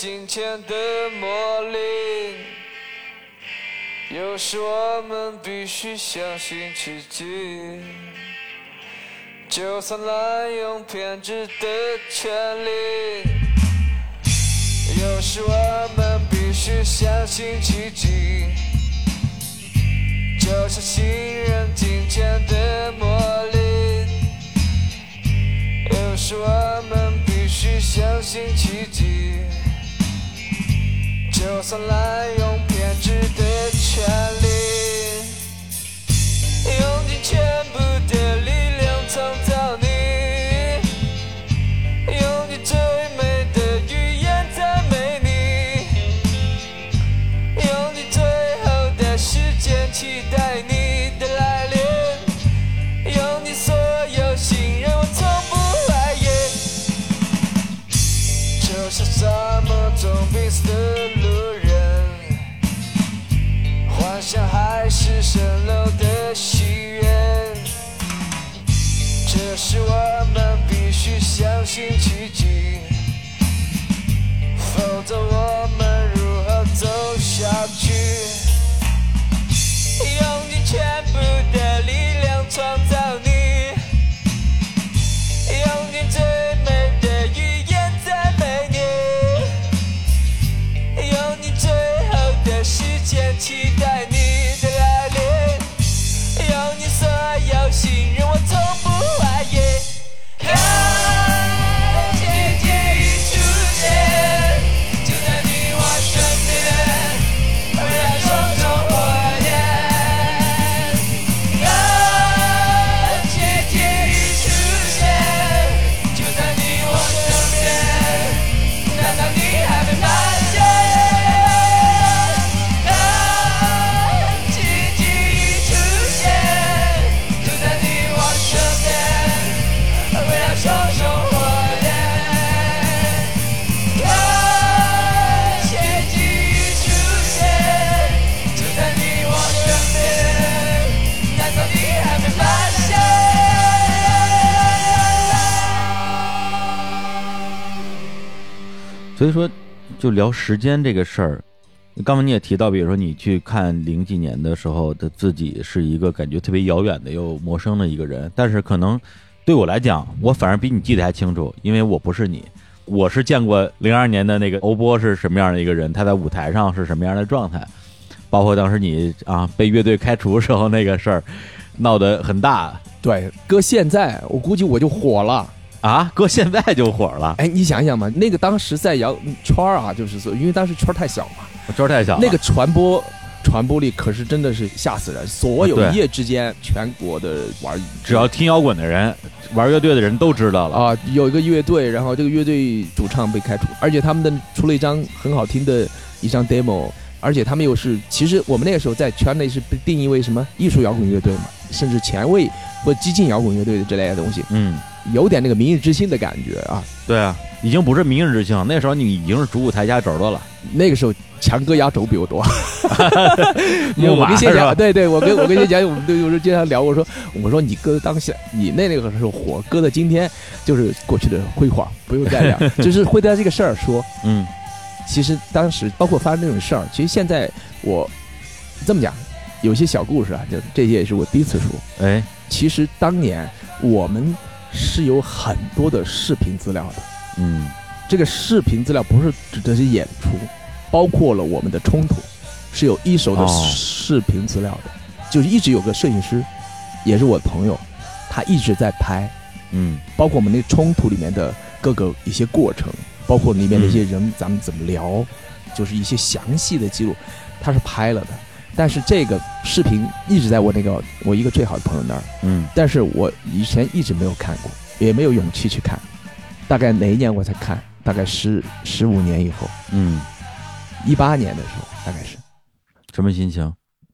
金钱的魔力。有时我们必须相信奇迹，就算滥用偏执的权利。有时我们必须相信奇迹。就像信就算滥用偏执的权利，须相就聊时间这个事儿，刚刚你也提到，比如说你去看零几年的时候的自己，是一个感觉特别遥远的又陌生的一个人。但是可能对我来讲，我反而比你记得还清楚，因为我不是你，我是见过零二年的那个欧波是什么样的一个人，他在舞台上是什么样的状态，包括当时你啊被乐队开除时候那个事儿，闹得很大对，搁现在我估计我就火了。啊，搁现在就火了，哎，你想想嘛，那个当时在摇圈儿啊，就是说，因为当时圈儿太小嘛，圈儿太小，那个传播传播力可是真的是吓死人。所有一夜之间，全国的玩，只要听摇滚的人、玩乐队的人都知道了。啊，有一个乐队，然后这个乐队主唱被开除，而且他们的出了一张很好听的一张 demo，而且他们又是，其实我们那个时候在圈内是被定义为什么艺术摇滚乐队嘛，甚至前卫或激进摇滚乐队之类的东西，嗯，有点那个明日之星的感觉啊。对啊，已经不是明日之星了，那时候你已经是主舞台压轴的了。那个时候强哥压轴比我多，我跟谢强，是吧？对对，我跟我跟谢强，我们都有时候经常聊，我说我说你哥当下，你那那个时候火，搁在今天就是过去的辉煌，不用再聊，就是会在这个事儿说，嗯其实当时包括发生这种事儿，其实现在我这么讲，有些小故事啊，就这些也是我第一次说。哎，其实当年我们是有很多的视频资料的，嗯。这个视频资料不是指这些演出，包括了我们的冲突，是有一手的哦。视频资料的，就是一直有个摄影师，也是我的朋友，他一直在拍，嗯。包括我们那冲突里面的各个一些过程，包括里面的一些人咱们怎么聊，就是一些详细的记录，他是拍了的。但是这个视频一直在我那个我一个最好的朋友那儿，嗯。但是我以前一直没有看过，也没有勇气去看。大概哪一年我才看？大概十十五年以后，嗯，一八年的时候，大概是。什么心情？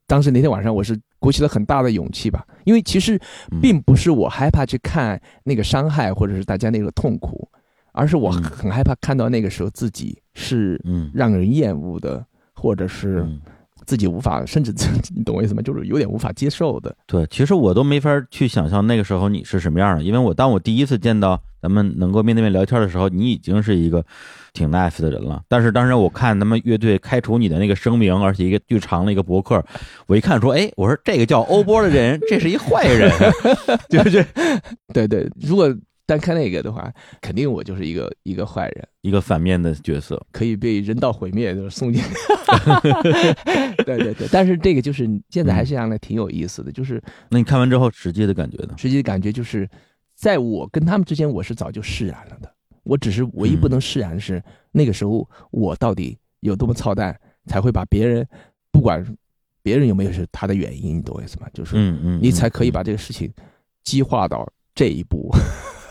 当时那天晚上，我是鼓起了很大的勇气吧，因为其实嗯。并不是我害怕去看那个伤害或者是大家那个痛苦，而是我嗯。很害怕看到那个时候自己是嗯。让人厌恶的，或者是嗯，自己无法，甚至 你懂我意思吗？就是有点无法接受的。对，其实我都没法去想象那个时候你是什么样的，因为我当我第一次见到咱们能够面对面聊天的时候，你已经是一个挺 nice 的人了。但是当时我看他们乐队开除你的那个声明，而且一个巨长的一个博客，我一看说，哎，我说这个叫欧波的人，这是一坏人，就是对对，如果单看那个的话，肯定我就是一个一个坏人。一个反面的角色。可以被人道毁灭，就是送进。对对对，但是这个就是现在还是让来挺有意思的，就是那你看完之后实际的感觉呢？实际感觉就是，在我跟他们之间，我是早就释然了的。我只是唯一不能释然是、那个时候我到底有多么操蛋，才会把别人不管别人有没有是他的原因，你懂我意思吗？就是嗯嗯，你才可以嗯把这个事情激化到这一步。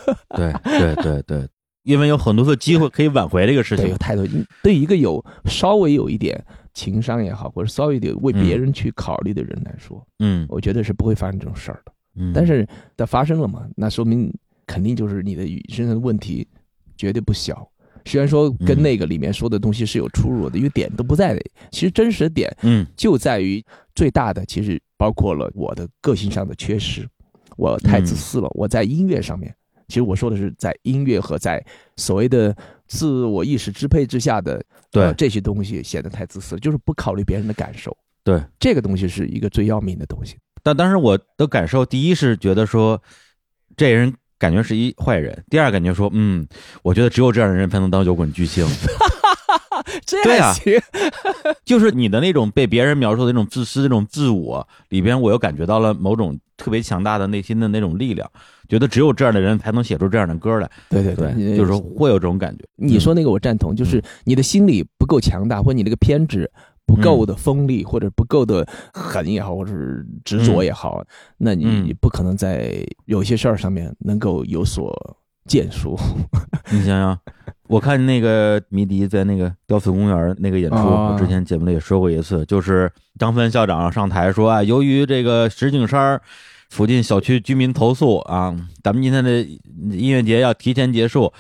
对对对对，因为有很多的机会可以挽回这个事对，情有。太多。对一个有稍微有一点情商也好，或者稍微有点为别人去考虑的人来说，嗯我觉得是不会发生这种事儿的。嗯，但是它发生了嘛，那说明肯定就是你的身上的问题绝对不小。虽然说跟嗯那个里面说的东西是有出入的，因为点都不在。其实真实的点嗯就在于最大的，其实包括了我的个性上的缺失，我太自私了。我在音乐上面，其实我说的是在音乐和在所谓的自我意识支配之下的对呃这些东西显得太自私了，就是不考虑别人的感受。对，这个东西是一个最要命的东西。但当时我的感受，第一是觉得说这人感觉是一坏人，第二感觉说，嗯，我觉得只有这样的人才能当摇滚巨星。这对啊，就是你的那种被别人描述的那种自私、那种自我里边，我又感觉到了某种特别强大的内心的那种力量，觉得只有这样的人才能写出这样的歌来。对对对，就是会有这种感觉。你说那个我赞同，就是你的心理不够强大，或者你那个偏执不够的锋利，或者不够的狠也好，或者是执着也好，那你不可能在有些事儿上面能够有所建树。你想想，我看那个迷笛在那个雕塑公园那个演出，啊我之前节目里也说过一次，就是张芬校长上台说啊，由于这个石景山附近小区居民投诉啊，咱们今天的音乐节要提前结束。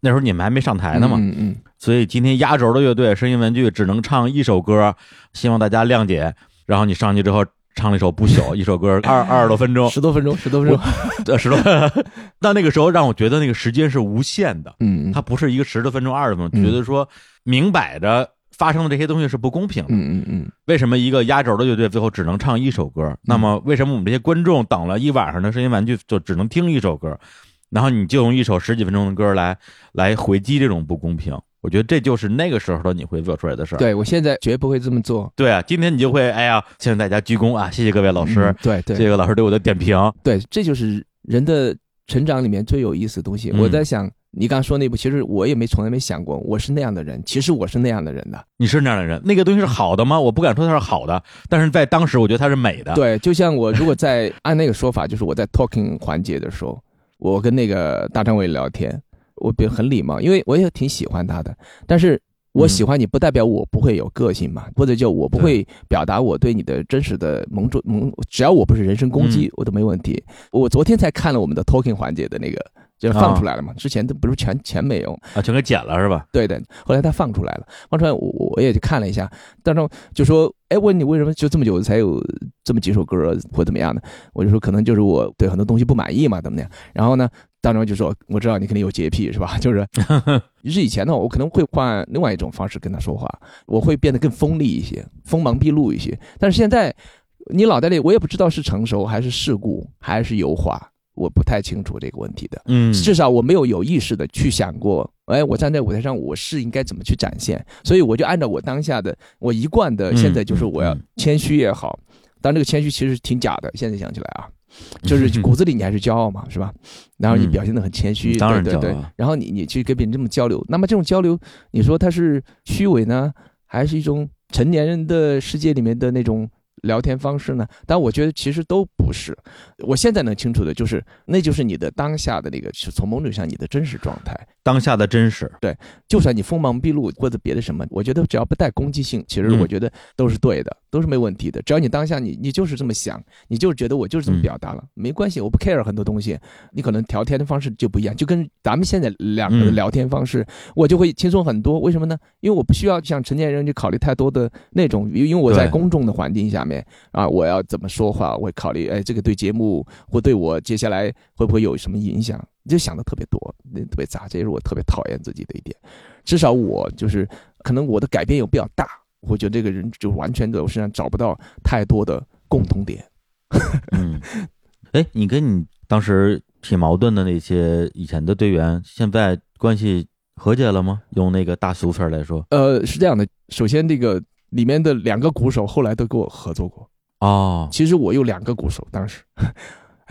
那时候你们还没上台呢嘛，嗯嗯，所以今天压轴的乐队声音文具只能唱一首歌，希望大家谅解。然后你上去之后唱了一首不朽，一首歌二二十多分钟，十多分钟，十多分钟，呃十多。到那个时候让我觉得那个时间是无限的，嗯，它不是一个十多分钟、二十分钟，嗯觉得说明摆着发生的这些东西是不公平的。嗯嗯嗯，为什么一个压轴的乐队最后只能唱一首歌？那么为什么我们这些观众等了一晚上的声音玩具就只能听一首歌？然后你就用一首十几分钟的歌来来回击这种不公平？我觉得这就是那个时候的你会做出来的事儿。对我现在绝不会这么做。对啊，今天你就会哎呀，向大家鞠躬啊，谢谢各位老师嗯，对对，谢谢老师对我的点评。对，这就是人的成长里面最有意思的东西。嗯我在想，你刚刚说那部，其实我也没从来没想过我是那样的人，其实我是那样的人的。你是那样的人，那个东西是好的吗？我不敢说它是好的，但是在当时我觉得它是美的。，对，就像我如果在 按那个说法，就是我在 talking 环节的时候，我跟那个大张伟聊天，我比很礼貌，因为我也挺喜欢他的，但是。我喜欢你，不代表我不会有个性嘛，或者就我不会表达我对你的真实的某种某，只要我不是人身攻击，我都没问题。我昨天才看了我们的 talking 环节的那个，就是放出来了嘛，之前都不是全全没有，啊，全给剪了是吧？对的，后来他放出来了，放出来我我也去看了一下，当中就说，哎，问你为什么就这么久才有这么几首歌或怎么样的？我就说可能就是我对很多东西不满意嘛，怎么样？然后呢，当中就说我知道你肯定有洁癖是吧？就是，于是以前呢，我可能会换另外一种方式跟他说话，我会变得更锋利一些，锋芒毕露一些。但是现在你脑袋里我也不知道是成熟还是世故还是油滑，我不太清楚这个问题的。嗯，至少我没有有意识的去想过，哎，我站在舞台上我是应该怎么去展现，所以我就按照我当下的我一贯的，嗯现在就是我要嗯谦虚也好，当这个谦虚其实挺假的，现在想起来啊，就是 骨子里你还是骄傲嘛，是吧？然后你嗯表现的很谦虚，当然对对然后你你去跟别人这么交流，那么这种交流，你说它是虚伪呢，还是一种成年人的世界里面的那种？聊天方式呢？但我觉得其实都不是。我现在能清楚的就是，那就是你的当下的那个，是从某种意义上你的真实状态。当下的真实。对就算你锋芒毕露或者别的什么，我觉得只要不带攻击性，其实嗯我觉得都是对的，都是没问题的。只要你当下你你就是这么想，你就是觉得我就是这么表达了，没关系，我不 care 很多东西。你可能聊天的方式就不一样，就跟咱们现在两个的嗯聊天方式，我就会轻松很多。为什么呢？因为我不需要像成年人去考虑太多的那种，因为我在公众的环境下面啊，我要怎么说话，我会考虑，哎，这个对节目或对我接下来会不会有什么影响，就想的特别多，那特别杂，这也是我特别讨厌自己的一点。至少我就是可能我的改变又比较大，我觉得这个人就完全在我身上找不到太多的共同点。嗯，哎，你跟你当时挺矛盾的那些以前的队员，现在关系和解了吗？用那个大俗词儿来说，呃，是这样的，首先这个里面的两个鼓手后来都跟我合作过。哦，其实我有两个鼓手，当时。嗯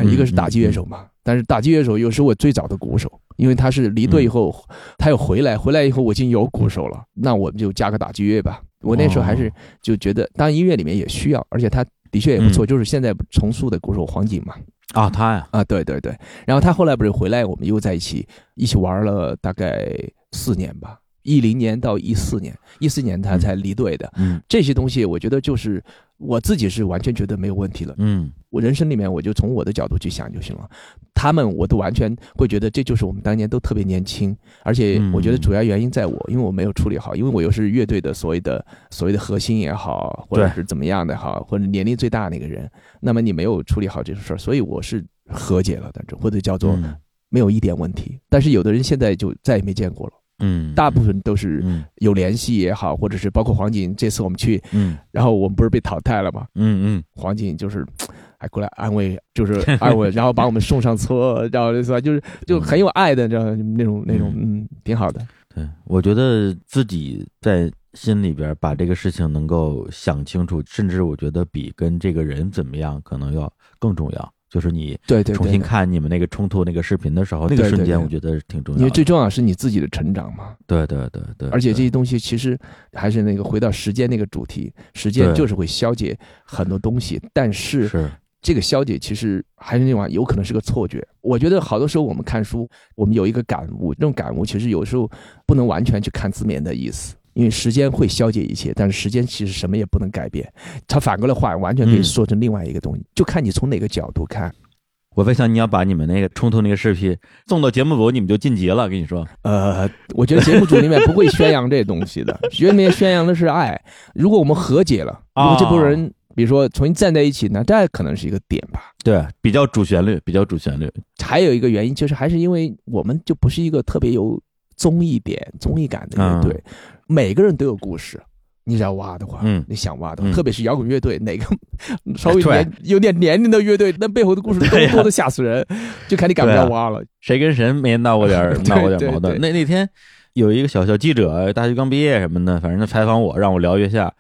一个是打击乐手嘛，但是打击乐手又是我最早的鼓手，因为他是离队以后，他又回来，回来以后我已经有鼓手了，那我们就加个打击乐吧。我那时候还是哦就觉得，当然音乐里面也需要，而且他的确也不错，嗯。就是现在重塑的鼓手黄景嘛，啊，他呀，啊，对对对，然后他后来不是回来，我们又在一起一起玩了大概四年吧，一零年到一四年，一四年他才离队的。嗯这些东西，我觉得就是我自己是完全觉得没有问题了。嗯我人生里面，我就从我的角度去想就行了。他们我都完全会觉得这就是我们当年都特别年轻，而且我觉得主要原因在我，因为我没有处理好，因为我又是乐队的所谓的所谓的核心也好，或者是怎么样的好，或者年龄最大那个人，那么你没有处理好这个事儿，所以我是和解了，但是或者叫做嗯没有一点问题。但是有的人现在就再也没见过了，嗯，大部分都是嗯有联系也好，或者是包括黄景，这次我们去，嗯然后我们不是被淘汰了吗？嗯嗯黄景就是还过来安慰，就是 安慰，然后把我们送上车，然后？就是就很有爱的，这样那种那种，嗯，挺好的。对，我觉得自己在心里边把这个事情能够想清楚，甚至我觉得比跟这个人怎么样可能要更重要。就是你对对对，重新看你们那个冲突那个视频的时候，那个瞬间，我觉得挺重要的。因为最重要是你自己的成长嘛。对对对对，而且这些东西其实还是那个回到时间那个主题，时间就是会消解很多东西，但是是这个消解其实还是那话有可能是个错觉。我觉得好多时候我们看书，我们有一个感悟，这种感悟其实有时候不能完全去看字面的意思。因为时间会消解一切，但是时间其实什么也不能改变，它反过来话完全可以嗯说成另外一个东西，就看你从哪个角度看。我在想你要把你们那个冲突那个视频送到节目组，你们就晋级了。跟你说，呃，我觉得节目组里面不会宣扬这东西的，节目里面宣扬的是爱。如果我们和解了，如果这波人，比如说重新站在一起呢，这可能是一个点吧。对，比较主旋律，比较主旋律。还有一个原因就是，还是因为我们就不是一个特别有综艺点、综艺感的乐队，每个人都有故事。你只要挖的话，嗯你想挖的，嗯特别是摇滚乐队，哪个 稍微有点有点年龄的乐队，那背后的故事多多的吓死人，就看你敢不敢挖了。谁跟谁没闹过点儿闹过点矛盾？那那天有一个小小记者，大学刚毕业什么的，反正他采访我，让我聊月下，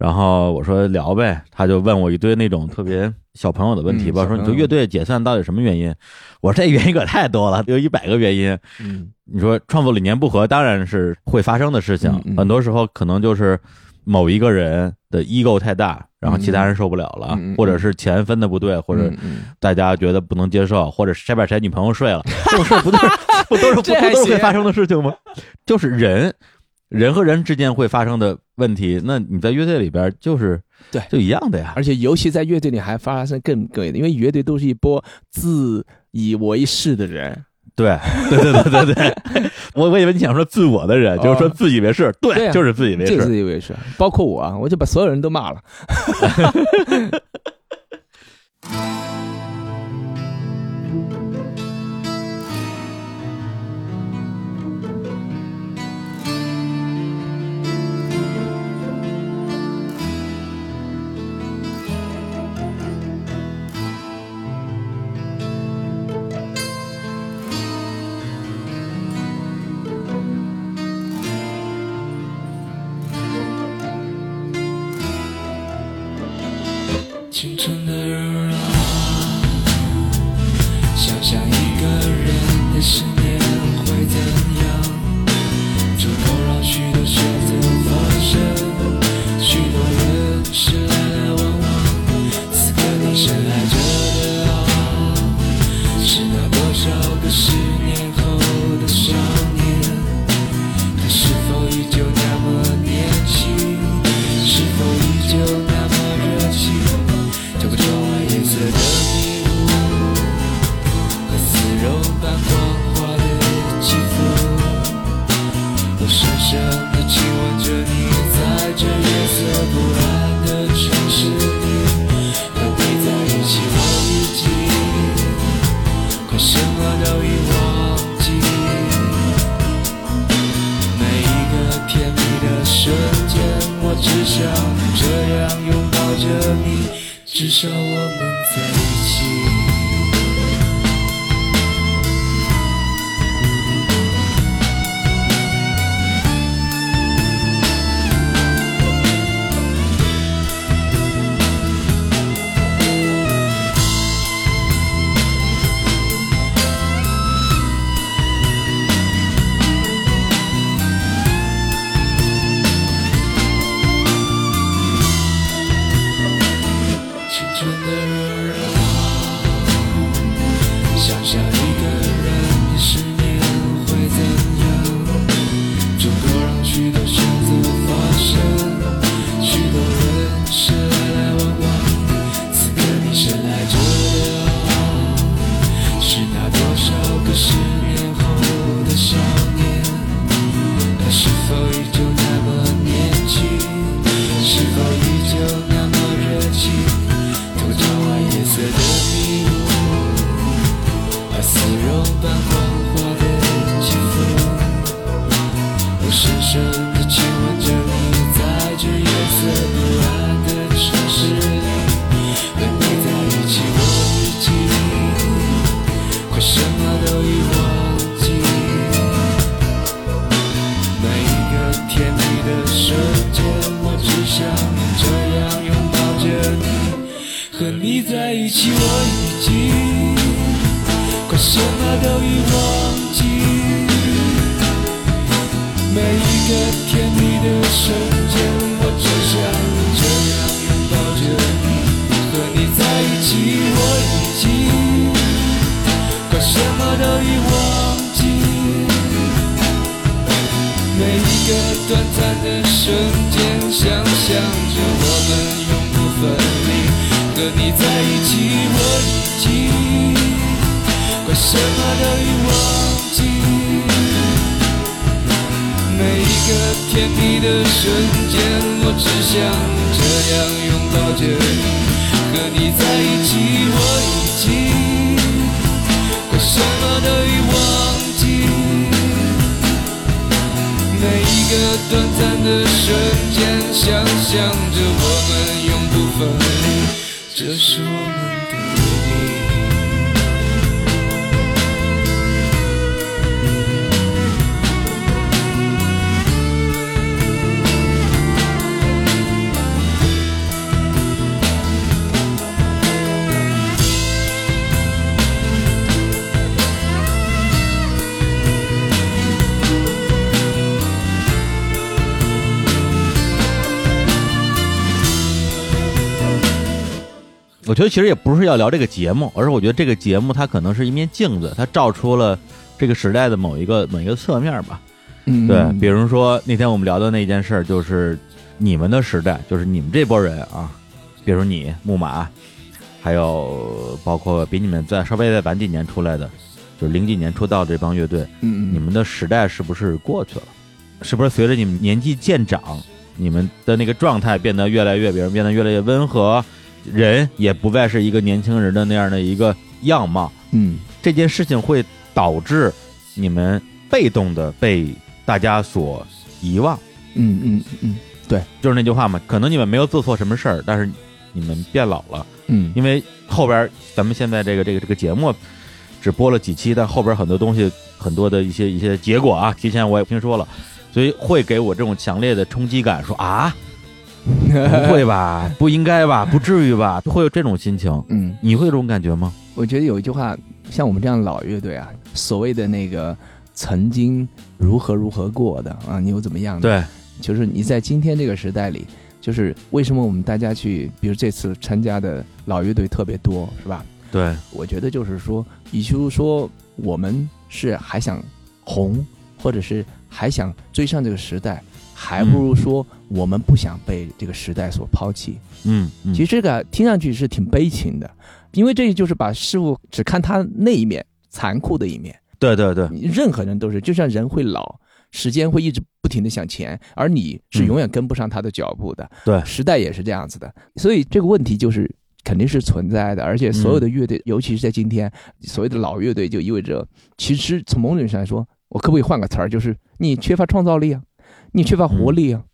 然后我说聊呗，他就问我一堆那种特别小朋友的问题吧，说你说乐队解散到底什么原因？我说这原因可太多了，有一百个原因。嗯你说创作理念不合，当然是会发生的事情，很多时候可能就是某一个人的 ego 太大，然后其他人受不了了，或者是钱分的不对，或者大家觉得不能接受，或者谁把谁女朋友睡了，这种事不都是 不都是 不都是会发生的事情吗？就是人人和人之间会发生的问题，那你在乐队里边就是对。就一样的呀。而且尤其在乐队里还发生更更因为乐队都是一波自以为是的人，对 对对对对对，我我以为你想说自我的人，哦就是说自以为是，对，对啊就是自以为，就是自以为是，包括我啊，我就把所有人都骂了。青春的人我亲吻着你，在这夜色不安的城市里，和你在一起，我已经快什么都已忘记。每一个甜蜜的瞬间，我只想这样拥抱着你，和你在一起，我已经快什么都已忘个甜蜜的瞬间，我只想这样拥抱着你，和你在一起，我已经快什么都已忘记。每一个短暂的瞬间，想象着我们永不分离。和你在一起，我已经快什么都已忘记。每一个甜蜜的瞬间，我只想这样拥抱着你。和你在一起，我已经快什么都已忘记。每一个短暂的瞬间，想象着我们永不分离，这是我们我觉得其实也不是要聊这个节目，而是我觉得这个节目它可能是一面镜子，它照出了这个时代的某一个某一个侧面吧。嗯对，比如说那天我们聊的那件事儿，就是你们的时代，就是你们这波人啊，比如你木马，还有包括比你们再稍微再晚几年出来的，就是零几年出道这帮乐队，你们的时代是不是过去了？是不是随着你们年纪渐长，你们的那个状态变得越来越，比如变得越来越温和，人也不再是一个年轻人的那样的一个样貌？嗯。这件事情会导致你们被动的被大家所遗忘。嗯嗯嗯。对。就是那句话嘛，可能你们没有做错什么事儿，但是你们变老了，嗯。因为后边咱们现在这个这个这个节目只播了几期，但后边很多东西很多的一些一些结果啊，提前我也听说了，所以会给我这种强烈的冲击感，说啊，不会吧，不应该吧，不至于吧，会有这种心情。嗯，你会有这种感觉吗？我觉得有一句话，像我们这样老乐队啊，所谓的那个曾经如何如何过的啊，你又怎么样的？对，就是你在今天这个时代里，就是为什么我们大家去，比如这次参加的老乐队特别多，是吧？对，我觉得就是说，与其说我们是还想红，或者是还想追上这个时代，还不如说我们不想被这个时代所抛弃。嗯，嗯。其实这个听上去是挺悲情的，因为这就是把事物只看它那一面残酷的一面。对对对，任何人都是，就像人会老，时间会一直不停的向前，而你是永远跟不上他的脚步的。对。时代也是这样子的，所以这个问题就是肯定是存在的，而且所有的乐队，尤其是在今天，所谓的老乐队，就意味着其实从某种意义上来说，我可不可以换个词儿，就是你缺乏创造力啊，你缺乏活力啊，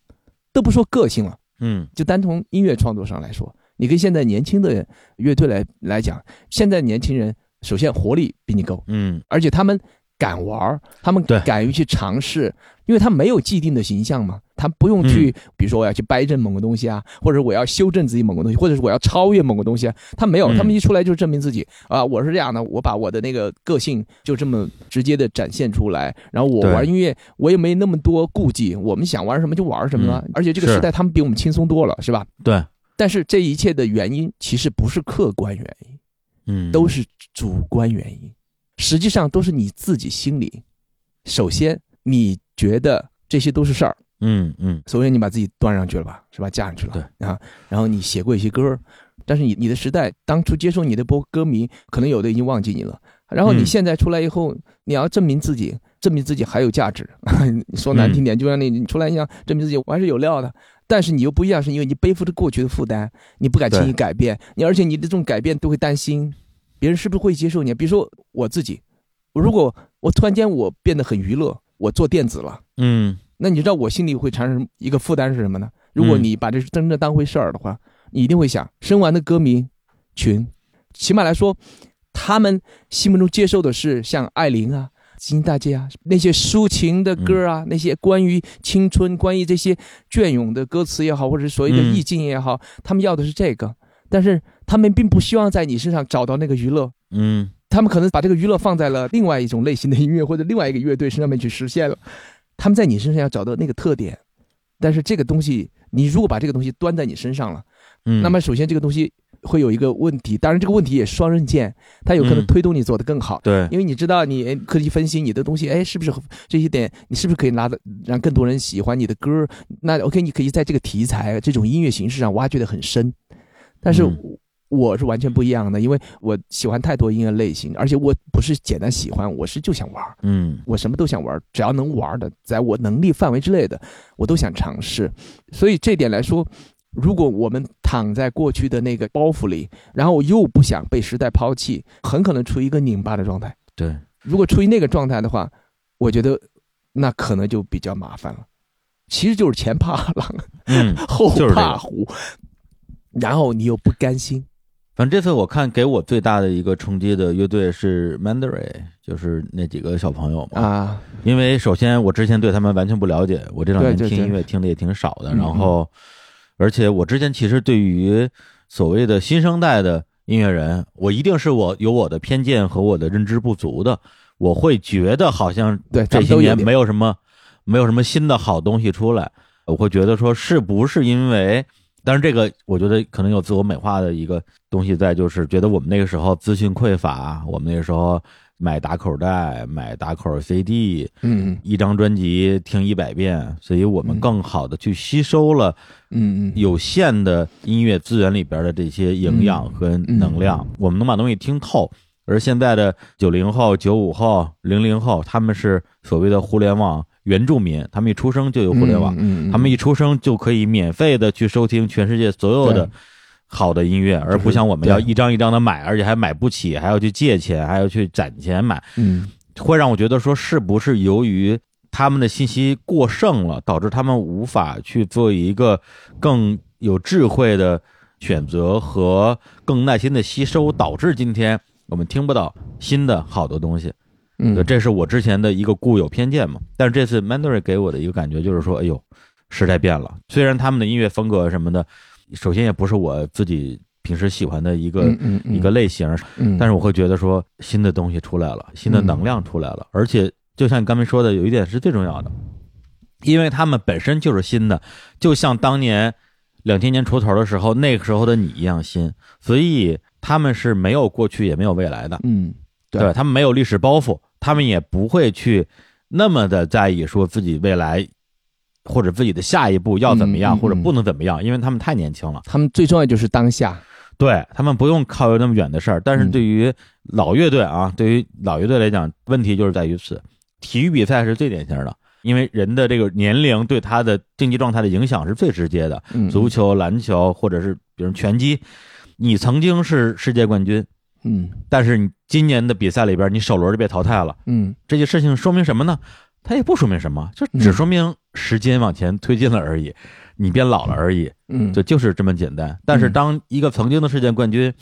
都不说个性了。嗯。就单从音乐创作上来说，你跟现在年轻的乐队来来讲，现在年轻人首先活力比你够，嗯。而且他们敢玩，他们敢于去尝试，因为他没有既定的形象嘛，他不用去，比如说我要去掰正某个东西啊，或者我要修正自己某个东西，或者是我要超越某个东西啊，他没有，嗯。他们一出来就证明自己啊，我是这样的，我把我的那个个性就这么直接的展现出来，然后我玩音乐我也没那么多顾忌，我们想玩什么就玩什么了，而且这个时代他们比我们轻松多了，是吧？对，但是这一切的原因其实不是客观原因，嗯。都是主观原因，实际上都是你自己心里。首先，你觉得这些都是事儿，嗯嗯首先你把自己端上去了吧，是吧？架上去了，对啊，然后你写过一些歌，但是你你的时代当初接受你的波歌迷，可能有的已经忘记你了。然后你嗯现在出来以后，你要证明自己，证明自己还有价值。你说难听点，就像你你出来一样，证明自己我还是有料的。但是你又不一样，是因为你背负着过去的负担，你不敢轻易改变，你而且你的这种改变都会担心别人是不是会接受你。比如说我自己，我如果我突然间我变得很娱乐，我做电子了。嗯那你知道我心里会产生一个负担是什么呢？如果嗯你把这真正当回事儿的话，你一定会想，生完的歌迷群，起码来说，他们心目中接受的是像艾琳啊、金大街啊那些抒情的歌啊，那些关于青春、关于这些隽永的歌词也好，或者是所谓的嗯意境也好，他们要的是这个，但是他们并不希望在你身上找到那个娱乐，嗯他们可能把这个娱乐放在了另外一种类型的音乐或者另外一个乐队身上面去实现了。他们在你身上要找到那个特点，但是这个东西，你如果把这个东西端在你身上了，嗯，那么首先这个东西会有一个问题，当然这个问题也是双刃剑，它有可能嗯推动你做得更好。对，因为你知道，你科技分析你的东西，哎，是不是这些点，你是不是可以拿的让更多人喜欢你的歌？那 OK，你可以在这个题材、这种音乐形式上挖掘的很深。但是嗯我是完全不一样的，因为我喜欢太多音乐类型，而且我不是简单喜欢，我是就想玩儿，嗯我什么都想玩儿，只要能玩儿的，在我能力范围之内的，我都想尝试。所以这点来说，如果我们躺在过去的那个包袱里，然后又不想被时代抛弃，很可能处于一个拧巴的状态。对，如果处于那个状态的话，我觉得那可能就比较麻烦了。其实就是前怕狼，嗯，后怕虎，然后你又不甘心。反正这次我看给我最大的一个冲击的乐队是 Mandarin，就是那几个小朋友嘛。啊，因为首先我之前对他们完全不了解，我这两年听音乐听的也挺少的，嗯然后，而且我之前其实对于所谓的新生代的音乐人，我一定是我有我的偏见和我的认知不足的，我会觉得好像对，这些年没有什么没有什么新的好东西出来，我会觉得说是不是因为，但是这个我觉得可能有自我美化的一个东西在，就是觉得我们那个时候资讯匮乏，我们那个时候买打口袋、买打口 CD，嗯一张专辑听一百遍，所以我们嗯更好的去吸收了嗯嗯有限的音乐资源里边的这些营养和能量，我们能把东西听透。而现在的九零后、九五后、零零后，他们是所谓的互联网原住民，他们一出生就有互联网，嗯，嗯他们一出生就可以免费的去收听全世界所有的好的音乐，而不像我们要一张一张的买，而且还买不起，还要去借钱，还要去攒钱买。嗯会让我觉得说，是不是由于他们的信息过剩了，导致他们无法去做一个更有智慧的选择和更耐心的吸收，导致今天我们听不到新的好的东西。嗯，对，这是我之前的一个固有偏见嘛。但是这次 Mandarin 给我的一个感觉就是说，哎呦，时代变了。虽然他们的音乐风格什么的，首先也不是我自己平时喜欢的一个、嗯嗯嗯。一个类型，嗯，但是我会觉得说新的东西出来了，新的能量出来了，而且就像你刚才说的，有一点是最重要的，因为他们本身就是新的，就像当年两千年出头的时候，那个时候的你一样新，所以他们是没有过去也没有未来的，嗯对。对他们没有历史包袱，他们也不会去那么的在意说自己未来或者自己的下一步要怎么样，嗯嗯或者不能怎么样，因为他们太年轻了。他们最重要就是当下。对他们不用考虑那么远的事儿，但是嗯对于老乐队啊，对于老乐队来讲，问题就是在于此。体育比赛是最典型的，因为人的这个年龄对他的竞技状态的影响是最直接的。嗯，足球、篮球，或者是比如拳击，你曾经是世界冠军，嗯但是你今年的比赛里边，你首轮就被淘汰了。嗯这件事情说明什么呢？它也不说明什么，就只嗯说明时间往前推进了而已，你变老了而已。嗯，就就是这么简单。但是当一个曾经的世界冠军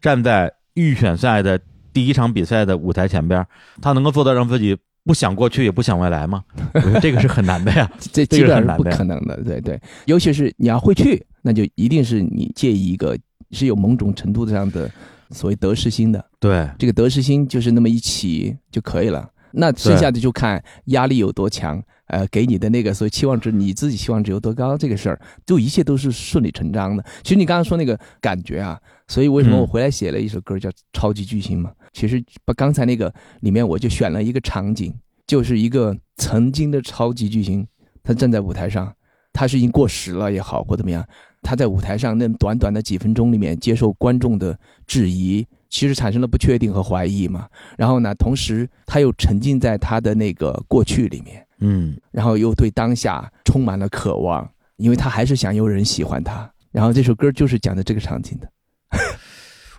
站在预选赛的第一场比赛的舞台前边，他能够做到让自己不想过去也不想未来吗？我觉得这个是很难的呀。这这基本上是不个很难的可能的，对对。尤其是你要会去，那就一定是你介意一个是有某种程度上的所谓得失心的。对，这个得失心就是那么一起就可以了。那剩下的就看压力有多强，呃，给你的那个所谓期望值，你自己期望值有多高，这个事儿，就一切都是顺理成章的。其实你刚刚说那个感觉啊，所以为什么嗯我回来写了一首歌叫《超级巨星》嘛？其实把刚才那个里面我就选了一个场景，就是一个曾经的超级巨星，他站在舞台上，他是已经过时了也好，或怎么样，他在舞台上那短短的几分钟里面接受观众的质疑，其实产生了不确定和怀疑嘛。然后呢，同时他又沉浸在他的那个过去里面，嗯，然后又对当下充满了渴望，因为他还是想有人喜欢他。然后这首歌就是讲的这个场景的，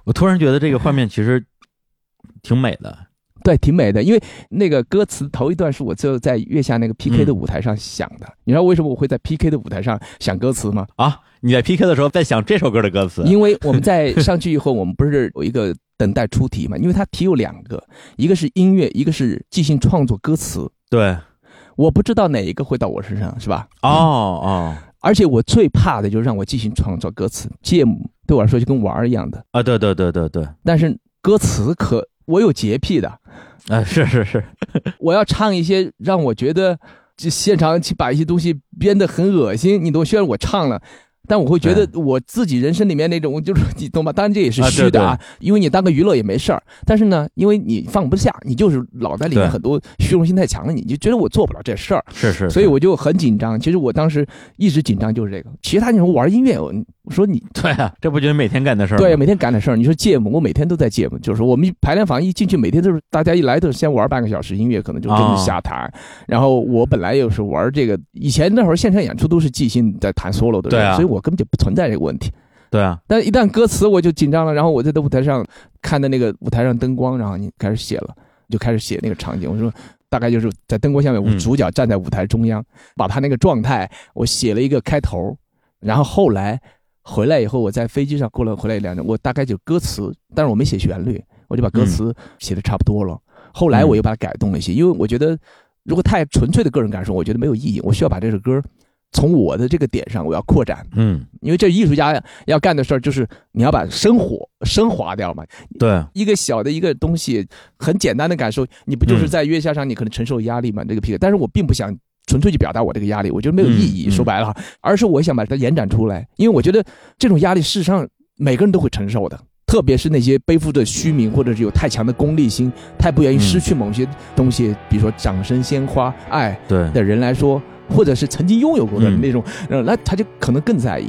我突然觉得这个画面其实挺美的。对，挺美的。因为那个歌词头一段是我最后在月下那个 PK 的嗯舞台上想的。你知道为什么我会在 PK 的舞台上想歌词吗？啊，你在 PK 的时候在想这首歌的歌词，因为我们在上去以后，我们不是有一个等待出题嘛？因为它题有两个，一个是音乐，一个是即兴创作歌词。对，我不知道哪一个会到我身上，是吧？哦哦而且我最怕的就是让我即兴创作歌词，节目对我来说就跟玩儿一样的。啊，对对对对对，但是歌词可我有洁癖的，啊，是是是，我要唱一些让我觉得就现场去把一些东西编得很恶心，你都？虽然我唱了。但我会觉得我自己人生里面那种，就是你懂吧？当然这也是虚的啊，因为你当个娱乐也没事儿。但是呢，因为你放不下，你就是脑袋里面很多虚荣心太强了，你就觉得我做不了这事儿。是是，所以我就很紧张。其实我当时一直紧张就是这个。其他你说玩音乐，我说你 对啊，这不就是每天干的事儿？对，每天干的事儿。你说节目，我每天都在节目，就是我们排练房一进去，每天都是大家一来都是先玩半个小时音乐，可能就真的瞎弹。哦、然后我本来又是玩这个，以前那会儿现场演出都是即兴在弹 solo 的，对啊，所以我根本就不存在这个问题。对啊，但一旦歌词我就紧张了，然后我在舞台上看的那个舞台上灯光，然后你开始写了，就开始写那个场景。我说大概就是在灯光下面，我嗯主角站在舞台中央，把他那个状态，我写了一个开头，然后后来回来以后，我在飞机上过了回来两年，我大概就歌词，但是我没写旋律，我就把歌词写的差不多了。后来我又把它改动了一些，因为我觉得如果太纯粹的个人感受，我觉得没有意义，我需要把这首歌从我的这个点上我要扩展，嗯，因为这艺术家要干的事儿就是你要把生活升华掉嘛，对，一个小的一个东西，很简单的感受，你不就是嗯。在月下上你可能承受压力嘛？这个皮革，但是我并不想纯粹去表达我这个压力，我觉得没有意义。说白了，而是我想把它延展出来，因为我觉得这种压力事实上每个人都会承受的。特别是那些背负着虚名，或者是有太强的功利心，太不愿意失去某些东西，比如说掌声、鲜花、爱对，的人来说，或者是曾经拥有过的嗯那种，呃，那他就可能更在意。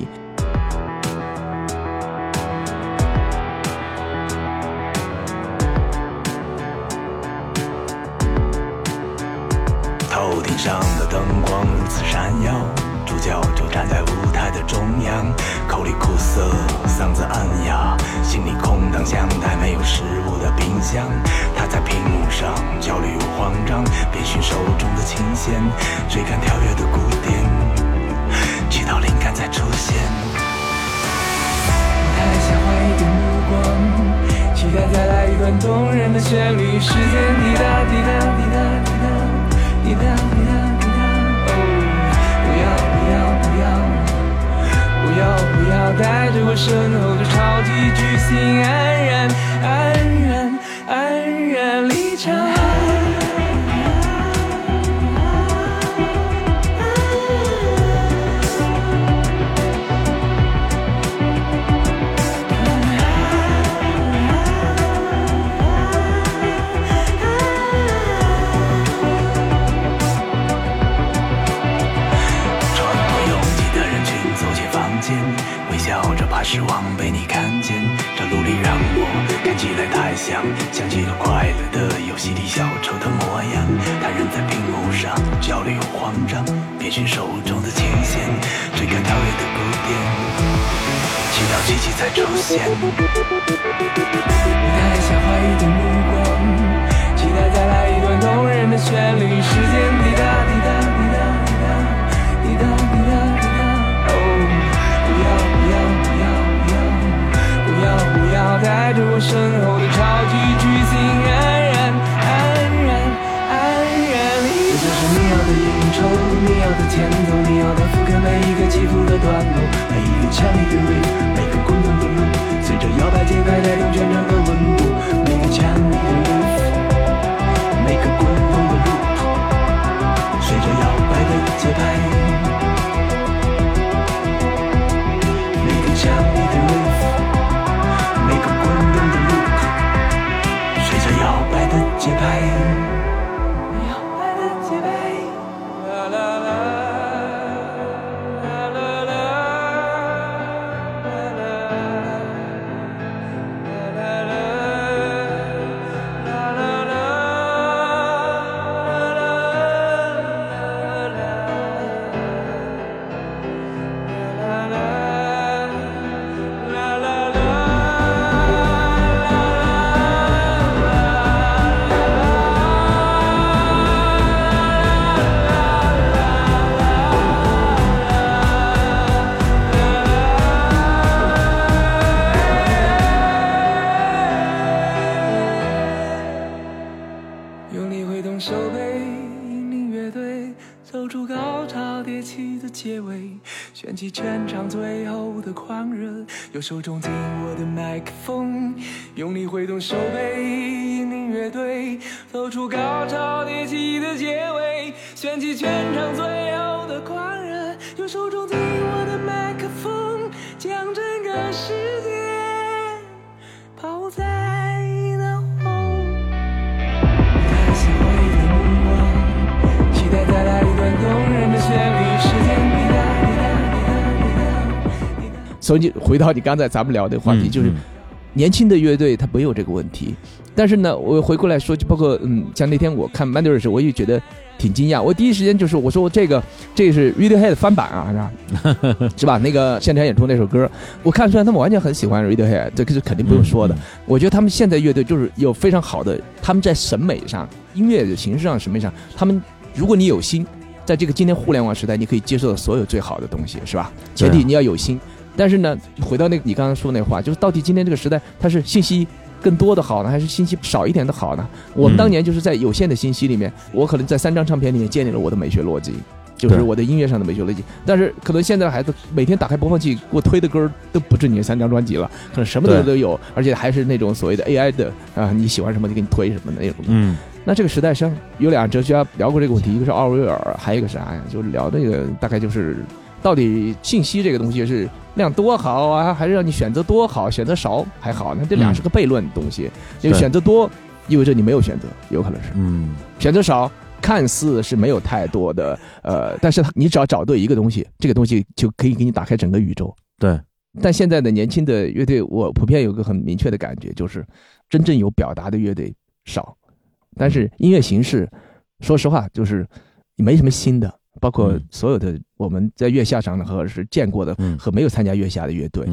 涩，嗓子暗哑，心里空荡，像台没有食物的冰箱。他在屏幕上焦虑又慌张，遍寻手中的琴弦，追赶跳跃的鼓点，直到灵感再出现。台下怀疑的目光，期待再来一段动人的旋律，时间滴答滴答滴答滴答滴答滴答要，不要带着我身后的超级巨星安然安然安然离场。起来太像，像极了快乐的游戏里小丑的模样。他人在屏幕上焦虑又慌张，遍寻手中的琴弦，追赶跳跃的鼓点，祈祷奇迹才出现。台下怀疑的目光，期待再来一段动人的旋律，时间滴答滴答滴答滴答滴答滴答滴答。哦，不要不要不要不要不要不要带着我身后的前奏，你要的覆盖每一个起伏的段落，每一个强烈的味每个滚动的路随着摇摆节拍带动全场的温度，所以你回到你刚才咱们聊的话题，嗯就是嗯年轻的乐队他没有这个问题。但是呢，我回过来说，就包括嗯，像那天我看 Mandarin 的时候，我也觉得挺惊讶。我第一时间就是我说这个这个是 Radiohead 翻版啊，是吧？是吧？那个现场演出那首歌，我看出来他们完全很喜欢 Radiohead，这个是肯定不用说的。我觉得他们现在乐队就是有非常好的，他们在审美上、音乐的形式上、审美上，他们如果你有心，在这个今天互联网时代，你可以接受所有最好的东西，是吧？前提你要有心。但是呢，回到那个你刚刚说那话，就是到底今天这个时代，它是信息。更多的好呢，还是信息少一点的好呢？我们当年就是在有限的信息里面，我可能在三张唱片里面建立了我的美学逻辑，就是我的音乐上的美学逻辑。但是可能现在的孩子每天打开播放器给我推的歌都不止你三张专辑了，可能什么都都有，而且还是那种所谓的 AI 的啊，你喜欢什么就给你推什么的那种。嗯，那这个时代上有俩哲学家聊过这个问题，一个是奥威尔，还有一个啥呀？就聊这个大概就是。到底信息这个东西是量多好啊，还是让你选择多好？选择少还好？那这俩是个悖论的东西。因为选择多意味着你没有选择，有可能是。嗯。选择少看似是没有太多的呃，但是你只要找对一个东西，这个东西就可以给你打开整个宇宙。对。但现在的年轻的乐队，我普遍有个很明确的感觉，就是真正有表达的乐队少，但是音乐形式，说实话就是没什么新的。包括所有的我们在月下上的，和是见过的和没有参加月下的乐队，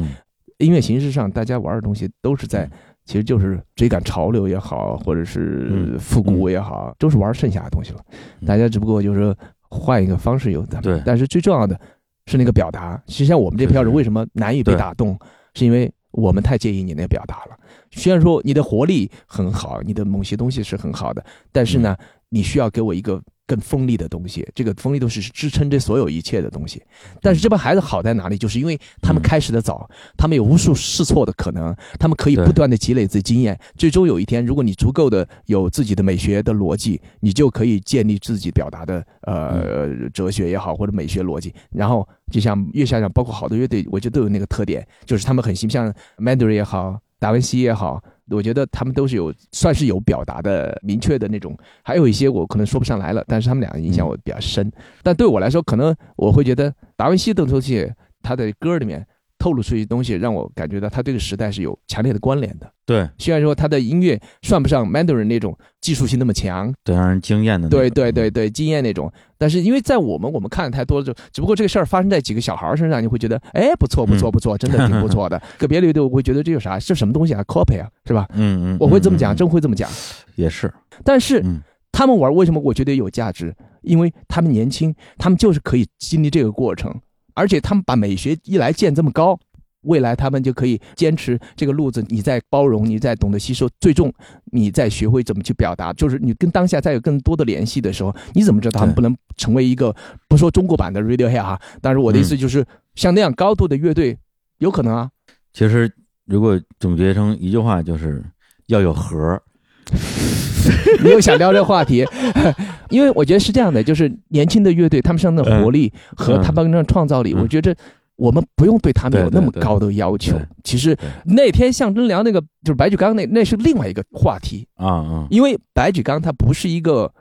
音乐形式上大家玩的东西都是在，其实就是追赶潮流也好，或者是复古也好，都是玩剩下的东西了。大家只不过就是换一个方式有的，对。但是最重要的是那个表达。实际上我们这票人为什么难以被打动，是因为我们太介意你那个表达了。虽然说你的活力很好，你的某些东西是很好的，但是呢，你需要给我一个。更锋利的东西，这个锋利东西是支撑这所有一切的东西。但是这帮孩子好在哪里？就是因为他们开始的早，他们有无数试错的可能，他们可以不断的积累自己经验。最终有一天，如果你足够的有自己的美学的逻辑，你就可以建立自己表达的呃哲学也好，或者美学逻辑。然后就像月下讲，包括好多乐队，我觉得都有那个特点，就是他们很形象，Mandarin 也好，达文西也好。我觉得他们都是有算是有表达的明确的那种，还有一些我可能说不上来了，但是他们两个影响我比较深。但对我来说，可能我会觉得达文西邓超西，他的歌里面。透露出一些东西，让我感觉到他这个时代是有强烈的关联的。对，虽然说他的音乐算不上 Mandarin 那种技术性那么强，对，让人惊艳的。对对对对，惊艳那种。但是因为在我们我们看的太多了，就只不过这个事儿发生在几个小孩身上，你会觉得，哎，不错不错不错，真的挺不错的。个别乐队我会觉得这有啥？这什么东西啊？Copy 啊，是吧？嗯嗯，我会这么讲，真会这么讲。也是。但是他们玩为什么我觉得有价值？因为他们年轻，他们就是可以经历这个过程。而且他们把美学一来建这么高，未来他们就可以坚持这个路子。你在包容，你在懂得吸收，最终你在学会怎么去表达。就是你跟当下再有更多的联系的时候，你怎么知道他们不能成为一个不说中国版的 Radiohead 哈？但是我的意思就是像那样高度的乐队，有可能啊。其实如果总结成一句话，就是要有核。你又想聊这个话题，因为我觉得是这样的，就是年轻的乐队，他们身上的活力和他们的创造力，我觉得我们不用对他们有那么高的要求。其实那天象征聊那个就是白举纲那那是另外一个话题。啊啊，因为白举纲他不是一个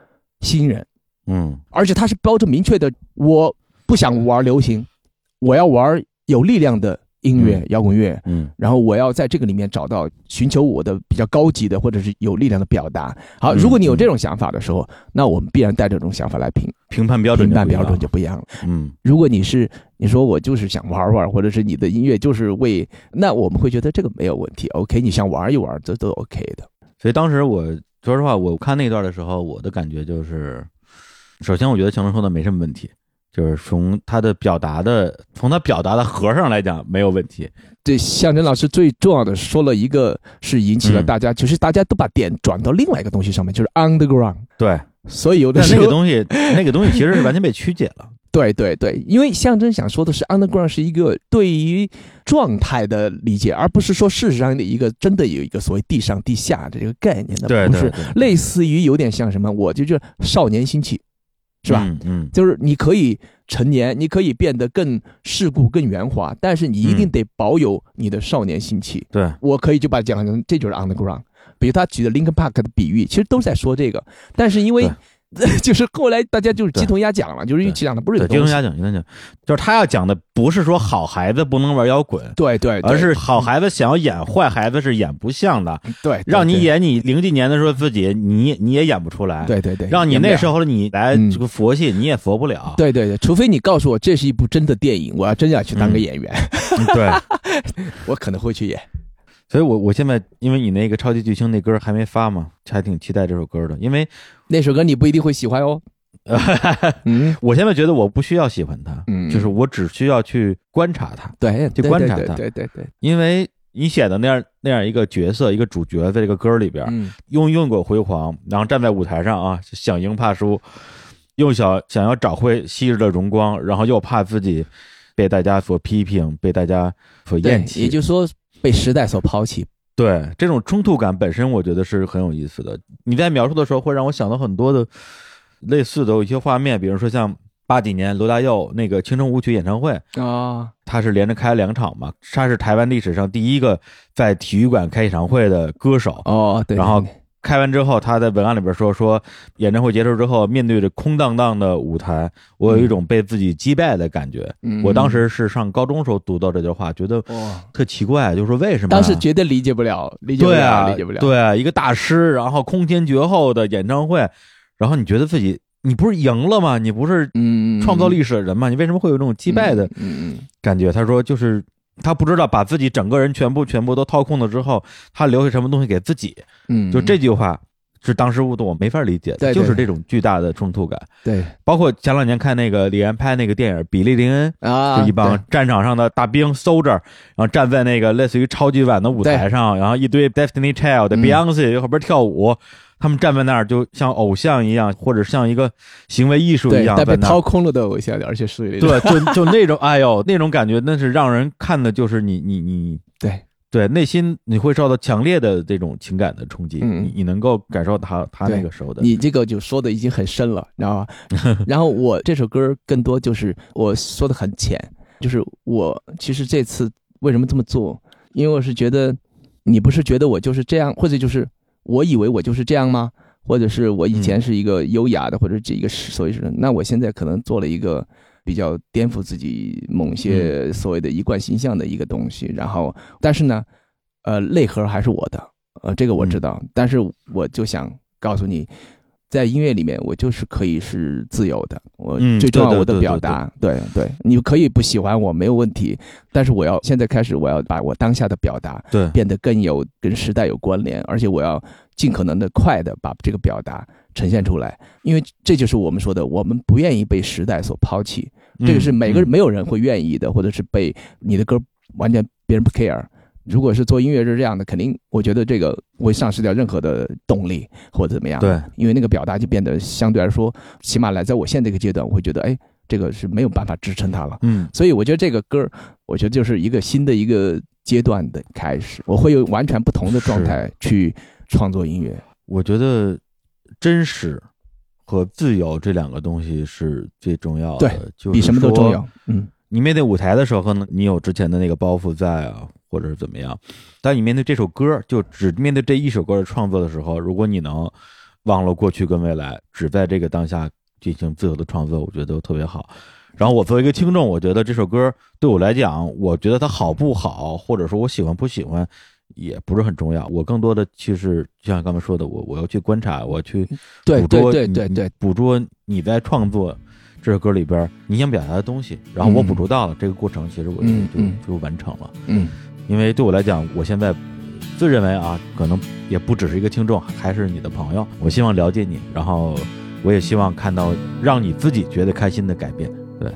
新人，嗯，而且他是标着明确的，我不想玩流行，我要玩有力量的。音乐摇滚乐，嗯，然后我要在这个里面找到寻求我的比较高级的或者是有力量的表达。好，如果你有这种想法的时候，那我们必然带着这种想法来评评判标准，评判标准就不一样了。嗯，如果你是你说我就是想玩玩，或者是你的音乐就是为，那我们会觉得这个没有问题。OK，你想玩一玩，这都 OK 的。所以当时我说实话，我看那段的时候，我的感觉就是，首先我觉得强龙说的没什么问题。就是从他的表达的，从他表达的核上来讲没有问题。对，向真老师最重要的说了一个，是引起了大家，就是大家都把点转到另外一个东西上面，就是 underground。对，所以有的时候那个东西，那个东西其实是完全被曲解了。对对对，因为象征想说的是 underground 是一个对于状态的理解，而不是说事实上的一个真的有一个所谓地上地下的这个概念的，不是类似于有点像什么，我就叫少年兴起。是吧？嗯，就是你可以成年，你可以变得更世故、更圆滑，但是你一定得保有你的少年心气。对，我可以就把讲成这就是 underground。比如他举的 Linkin Park 的比喻，其实都在说这个。但是因为 就是后来大家就是鸡同鸭讲了，就是对讲的不是鸡同鸭讲，鸡同鸭讲，就是他要讲的不是说好孩子不能玩摇滚，对对，对而是好孩子想要演坏孩子是演不像的，对，对让你演你零几年的时候自己，你你也演不出来，，对对对，让你那时候你来嗯这个佛系，你也佛不了，对对对，除非你告诉我这是一部真的电影，我要真想去当个嗯演员，嗯对，我可能会去演。所以我我现在因为你那个超级巨星那歌还没发嘛，还挺期待这首歌的，因为那首歌你不一定会喜欢哦。嗯我现在觉得我不需要喜欢他，嗯就是我只需要去观察他，对，去观察他对对对，因为你写的那样那样一个角色，一个主角在这个歌里边，嗯用用过辉煌，然后站在舞台上啊，想赢怕输，又想想要找回昔日的荣光，然后又怕自己被大家所批评，被大家所厌，弃。也就是说被时代所抛弃。对这种冲突感本身，我觉得是很有意思的。你在描述的时候，会让我想到很多的类似的一些画面，比如说像八几年罗大佑那个《青春舞曲》演唱会，啊，他是连着开了两场嘛，他是台湾历史上第一个在体育馆开演唱会的歌手。哦，对，然后对开完之后，他在文案里边说说，演唱会结束之后，面对着空荡荡的舞台，我有一种被自己击败的感觉。嗯我当时是上高中时候读到这句话，觉得，特奇怪，就是说为什么啊？当时绝对理解不了，理解不了，对啊，理解不了。对啊，一个大师，然后空前绝后的演唱会，然后你觉得自己你不是赢了吗？你不是创造历史的人吗？你为什么会有这种击败的嗯嗯感觉？他说就是。他不知道把自己整个人全部全部都掏空了之后，他留下什么东西给自己？嗯，就这句话是当时我我没法理解的，对对就是这种巨大的冲突感。对。包括前两年看那个李安拍那个电影《比利林恩》，啊，就一帮战场上的大兵 soldier，然后站在那个类似于超级碗的舞台上，然后一堆 Destiny Child、嗯。Beyonce 后边跳舞，他们站在那儿就像偶像一样，或者像一个行为艺术一，样但被。掏空了的偶像，而且是对，就就那种，哎呦，那种感觉，那是让人看的，就是你你你对对内心你会受到强烈的这种情感的冲击，嗯你你能够感受他他那个时候的，你这个就说的已经很深了，你知道吧？然后我这首歌更多就是我说的很浅，就是我其实这次为什么这么做？因为我是觉得你不是觉得我就是这样，或者就是我以为我就是这样吗？或者是我以前是一个优雅的，或者这一个所以是，那我现在可能做了一个比较颠覆自己某些所谓的一贯形象的一个东西，然后但是呢，呃，内核还是我的，呃，这个我知道，但是我就想告诉你，在音乐里面，我就是可以是自由的。我嗯最重要我的表达，对对，你可以不喜欢我没有问题，但是我要现在开始，我要把我当下的表达对变得更有跟时代有关联，而且我要尽可能的快的把这个表达呈现出来，因为这就是我们说的，我们不愿意被时代所抛弃，这个是每个人嗯没有人会愿意的，或者是被你的歌完全别人不 care。如果是做音乐是这样的，肯定我觉得这个会丧失掉任何的动力或者怎么样。对，因为那个表达就变得相对来说，起码来在我现在这个阶段，我会觉得，哎，这个是没有办法支撑它了。嗯所以我觉得这个歌儿，我觉得就是一个新的一个阶段的开始，我会有完全不同的状态去创作音乐。我觉得真实和自由这两个东西是最重要的，对就是比什么都重要。嗯，你面对舞台的时候，可能你有之前的那个包袱在啊，或者是怎么样。当你面对这首歌，就只面对这一首歌的创作的时候，如果你能忘了过去跟未来，只在这个当下进行自由的创作，我觉得都特别好。然后我作为一个听众，我觉得这首歌对我来讲，我觉得它好不好，或者说我喜欢不喜欢，也不是很重要。我更多的其实就像刚才说的，我我要去观察，我要去捕捉你对对对，捕捉你在创作这首歌里边你想表达的东西，然后我捕捉到了、这个过程，其实我就、嗯嗯就完成了。嗯因为对我来讲，我现在自认为啊，可能也不只是一个听众，还是你的朋友。我希望了解你，然后我也希望看到让你自己觉得开心的改变。对，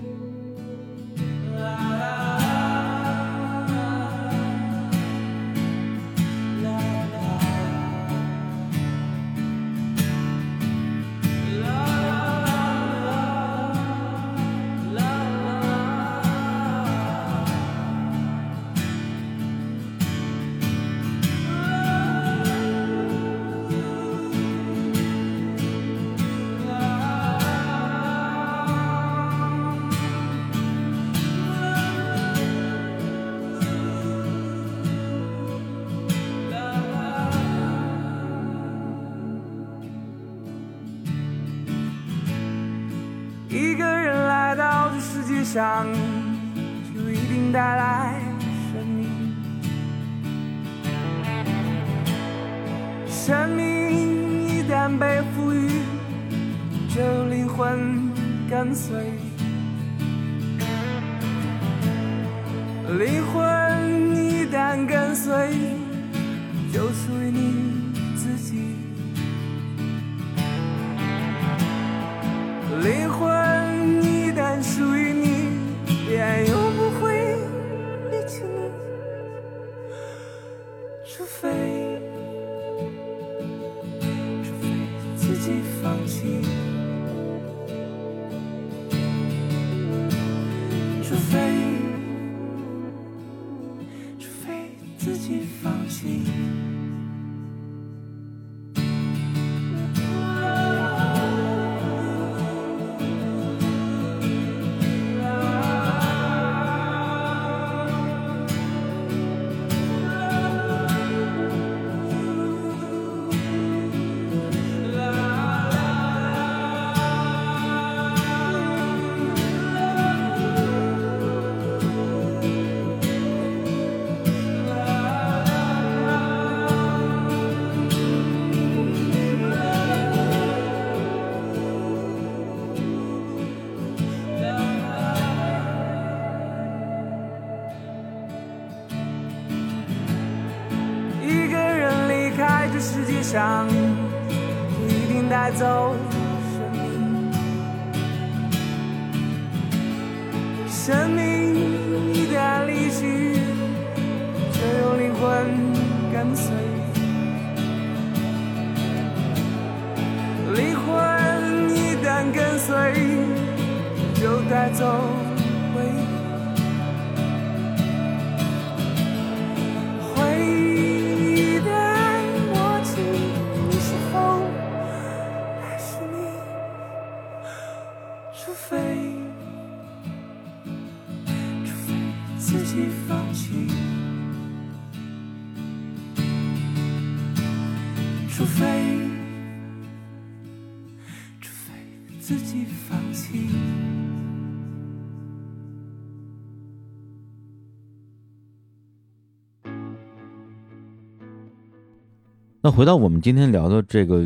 那回到我们今天聊的这个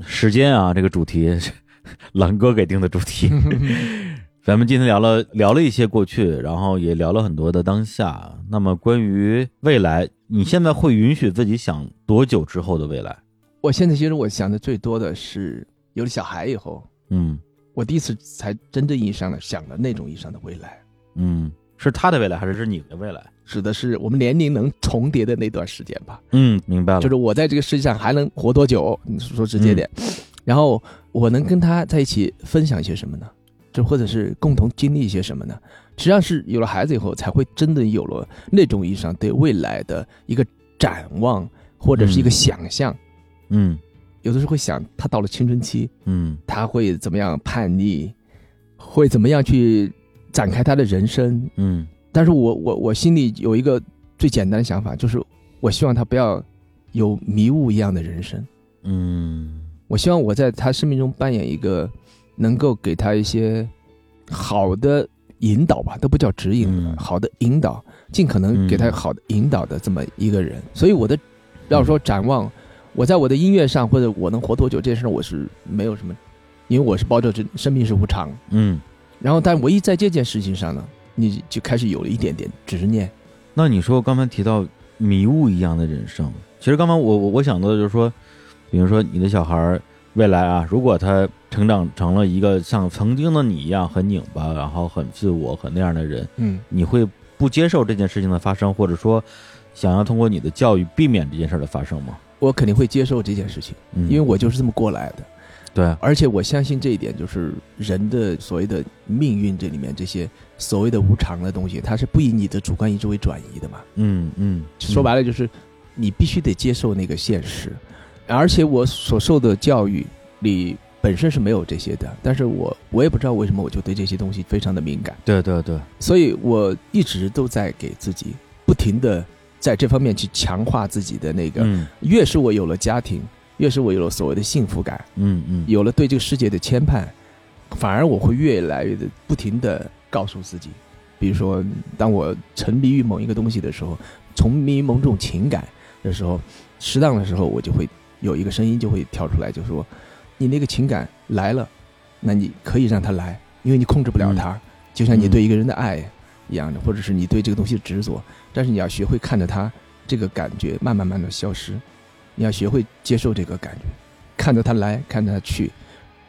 时间啊，这个主题，狼哥给定的主题。咱们今天聊了聊了一些过去，然后也聊了很多的当下。那么关于未来，你现在会允许自己想多久之后的未来？我现在其实我想的最多的是有了小孩以后，嗯我第一次才真正意义上的想了那种意义上的未来，嗯，是他的未来还是是你的未来？指的是我们年龄能重叠的那段时间吧。嗯，明白了。就是我在这个世界上还能活多久？你说直接点，然后我能跟他在一起分享一些什么呢？就或者是共同经历一些什么呢？实际上是有了孩子以后，才会真的有了那种意义上对未来的一个展望，或者是一个想象。嗯有的时候会想，他到了青春期，嗯他会怎么样叛逆，会怎么样去展开他的人生？嗯但是我我我心里有一个最简单的想法，就是我希望他不要有迷雾一样的人生。嗯我希望我在他生命中扮演一个能够给他一些好的引导吧，都不叫指引，嗯好的引导，尽可能给他好的引导的这么一个人。所以我的要说展望，我在我的音乐上或者我能活多久这件事，我是没有什么，因为我是抱着这生命是无常。嗯。然后，但唯一在这件事情上呢，你就开始有了一点点执念。那你说刚才提到迷雾一样的人生，其实刚刚我我我想到的就是说，比如说你的小孩未来啊，如果他成长成了一个像曾经的你一样很拧巴，然后很自我、很那样的人，嗯，你会不接受这件事情的发生，或者说想要通过你的教育避免这件事的发生吗？我肯定会接受这件事情，嗯，因为我就是这么过来的。对，而且我相信这一点，就是人的所谓的命运这里面这些所谓的无常的东西，它是不以你的主观意志为转移的嘛。嗯嗯，说白了就是，你必须得接受那个现实。而且我所受的教育里本身是没有这些的，但是我我也不知道为什么我就对这些东西非常的敏感，对对对，所以我一直都在给自己不停的在这方面去强化自己的那个。嗯越是我有了家庭，越是我有了所谓的幸福感。嗯嗯，有了对这个世界的牵绊，反而我会越来越的不停的告诉自己，比如说，当我沉迷于某一个东西的时候，沉迷于某种情感的时候，适当的时候，我就会有一个声音就会跳出来，就说，你那个情感来了，那你可以让它来，因为你控制不了它，就像你对一个人的爱一样的，或者是你对这个东西的执着，但是你要学会看着它这个感觉慢慢慢的消失，你要学会接受这个感觉，看着它来，看着它去，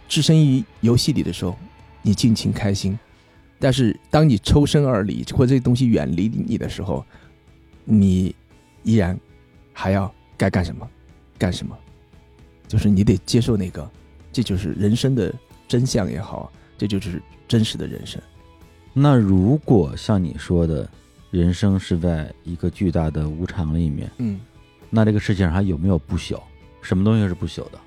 置身于游戏里的时候，你尽情开心。但是当你抽身而离，或者这个东西远离你的时候，你依然还要该干什么，干什么，就是你得接受那个，这就是人生的真相也好，这就是真实的人生。那如果像你说的，人生是在一个巨大的无常里面，嗯，那这个世界上还有没有不朽？什么东西是不朽的？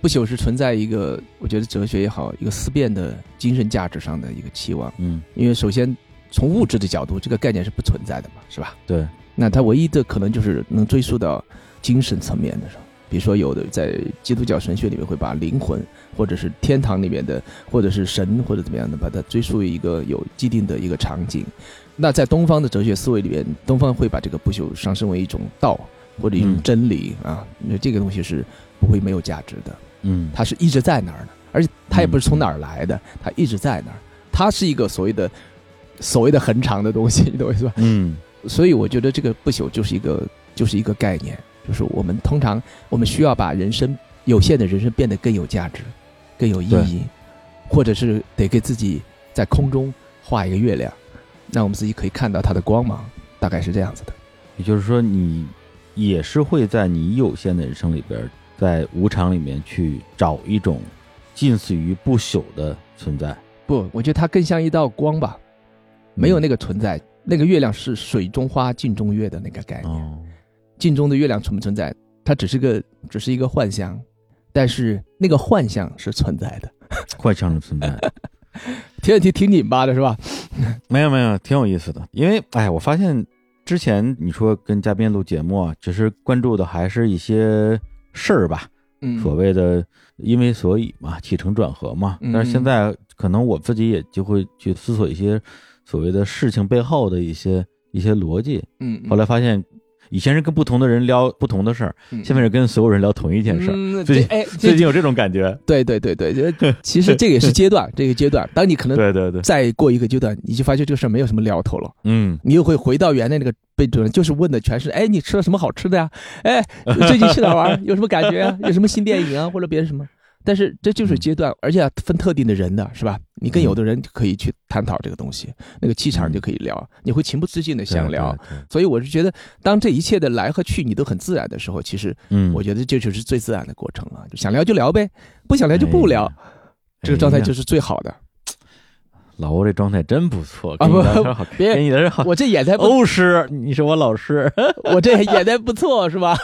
不朽是存在一个，我觉得哲学也好，一个思辨的精神价值上的一个期望。嗯，因为首先从物质的角度，这个概念是不存在的嘛，是吧？对，那它唯一的可能就是能追溯到精神层面的上，比如说有的在基督教神学里面会把灵魂，或者是天堂里面的，或者是神或者怎么样的，把它追溯于一个有既定的一个场景。那在东方的哲学思维里面，东方会把这个不朽上升为一种道或者一种嗯真理、啊，那这个东西是不会没有价值的。嗯，它是一直在那儿的，而且它也不是从哪儿来的，它一直在那儿。它是一个所谓的所谓的恒长的东西，你懂我意思吧？嗯所以我觉得这个不朽就是一个就是一个概念，就是我们通常我们需要把人生有限的人生变得更有价值、更有意义，或者是得给自己在空中画一个月亮，让我们自己可以看到它的光芒，大概是这样子的。也就是说，你也是会在你有限的人生里边，在无常里面去找一种近似于不朽的存在。不，我觉得它更像一道光吧，没有那个存在。那个月亮是水中花、镜中月的那个概念。哦，镜中的月亮存不存在？它只是个只是一个幻象，但是那个幻象是存在的。幻象的存在。听挺挺拧巴的是吧？没有没有，挺有意思的。因为哎，我发现之前你说跟嘉宾录节目啊，只是关注的还是一些事儿吧，嗯，所谓的因为所以嘛，起承转合嘛。嗯但是现在可能我自己也就会去思索一些所谓的事情背后的一些一些逻辑。嗯，嗯后来发现，以前是跟不同的人聊不同的事儿，嗯现在是跟所有人聊同一件事儿。嗯最近这哎，最近有这种感觉。对对对对，这其实这个也是阶段，这个阶段，当你可能对对对，再过一个阶段，你就发现这个事儿没有什么聊头了，嗯，你又会回到原来那个被主人就是问的全是，哎，你吃了什么好吃的呀？哎，最近去哪儿玩？有什么感觉啊？有什么新电影啊，或者别的什么？但是这就是阶段，而且要分特定的人的是吧？你跟有的人可以去探讨这个东西，那个气场就可以聊，你会情不自禁的想聊。所以我是觉得，当这一切的来和去你都很自然的时候，其实嗯，我觉得这就是最自然的过程了。就想聊就聊呗，不想聊就不聊，哎这个状态就是最好的。老欧这状态真不错，啊跟你不聊天好，别跟你的好。我这演的不，欧师，你是我老师。我这演的不错是吧？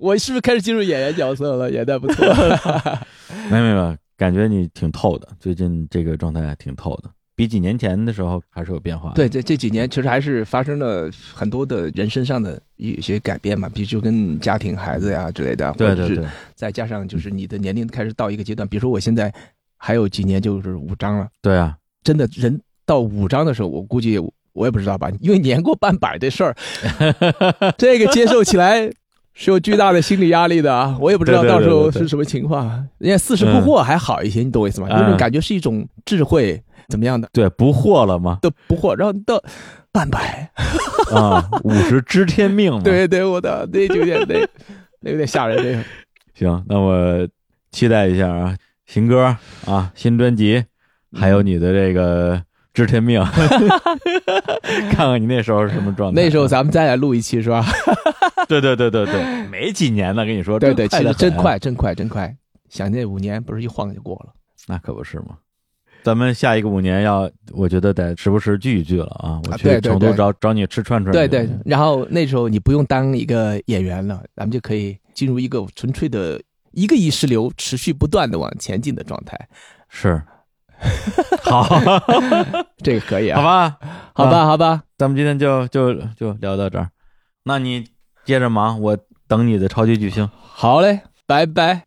我是不是开始进入演员角色了？演的不错。没有没有，感觉你挺透的，最近这个状态挺透的，比几年前的时候还是有变化。对，这这几年其实还是发生了很多的人身上的一些改变嘛，比如就跟家庭、孩子呀之类的，对对对，再加上就是你的年龄开始到一个阶段，比如说我现在还有几年就是五张了，对啊，真的人到五张的时候，我估计我也不知道吧，因为年过半百这事儿，这个接受起来是有巨大的心理压力的啊！我也不知道到时候是什么情况。人家四十不惑还好一些，你懂我意思吗？嗯那种感觉是一种智慧，怎么样的对，不惑了吗？都不惑，然后到半百，啊，五十知天命嘛。对对，我的那就有点那那有点吓人，这个。行，那我期待一下啊，新歌啊，新专辑，还有你的这个知天命，看看你那时候是什么状态。那时候咱们再来录一期是吧？对对对对对，没几年呢，跟你说，对对，其这快得真快，真快，真快。想那五年不是一晃就过了。那可不是吗。咱们下一个五年要，我觉得得时不时聚一聚了啊！我去成都找找你吃串串。对对，然后那时候你不用当一个演员了，咱们就可以进入一个纯粹的一个意识流，持续不断的往前进的状态。是，好，这个可以啊，好，吧，好吧，好吧，咱们今天就就就聊到这儿。那你接着忙，我等你的超级巨星。好嘞，拜拜。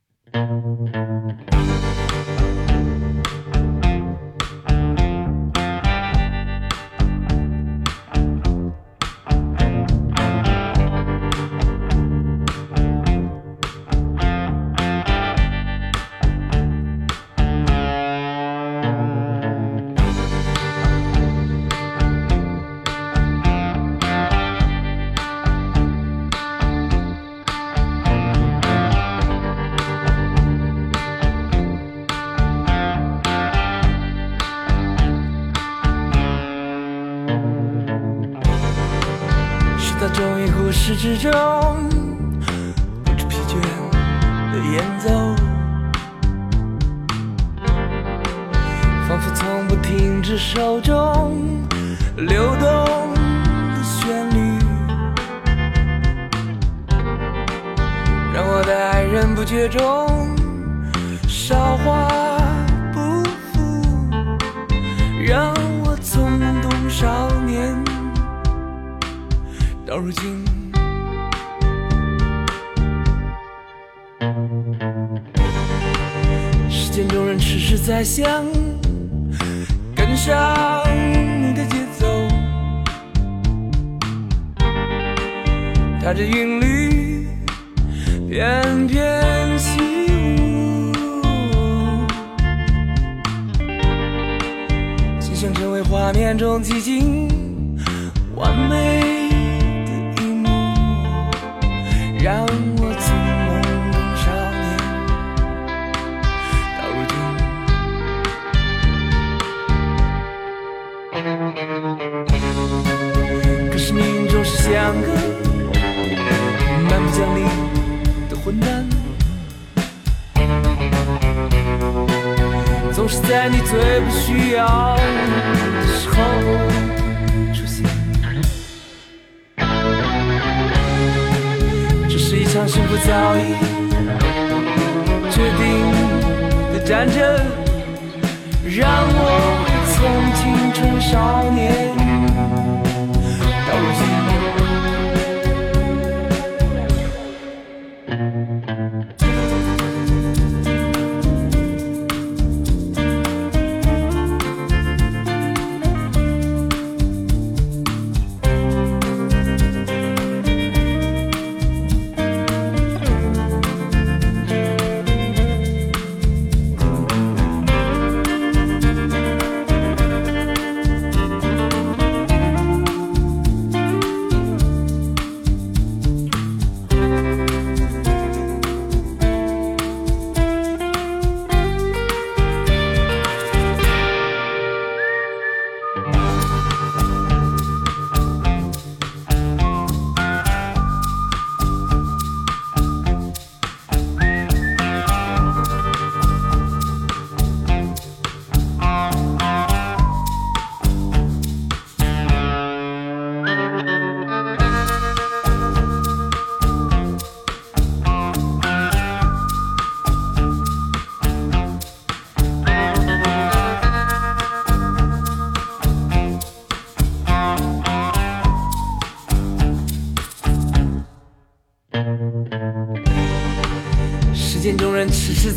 守着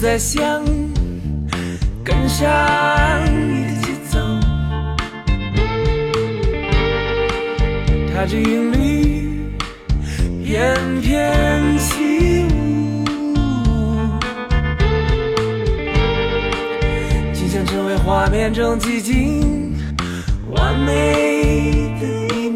在想跟上你的节奏，踏着韵律，翩翩起舞，即将成为画面中寂静完美的你。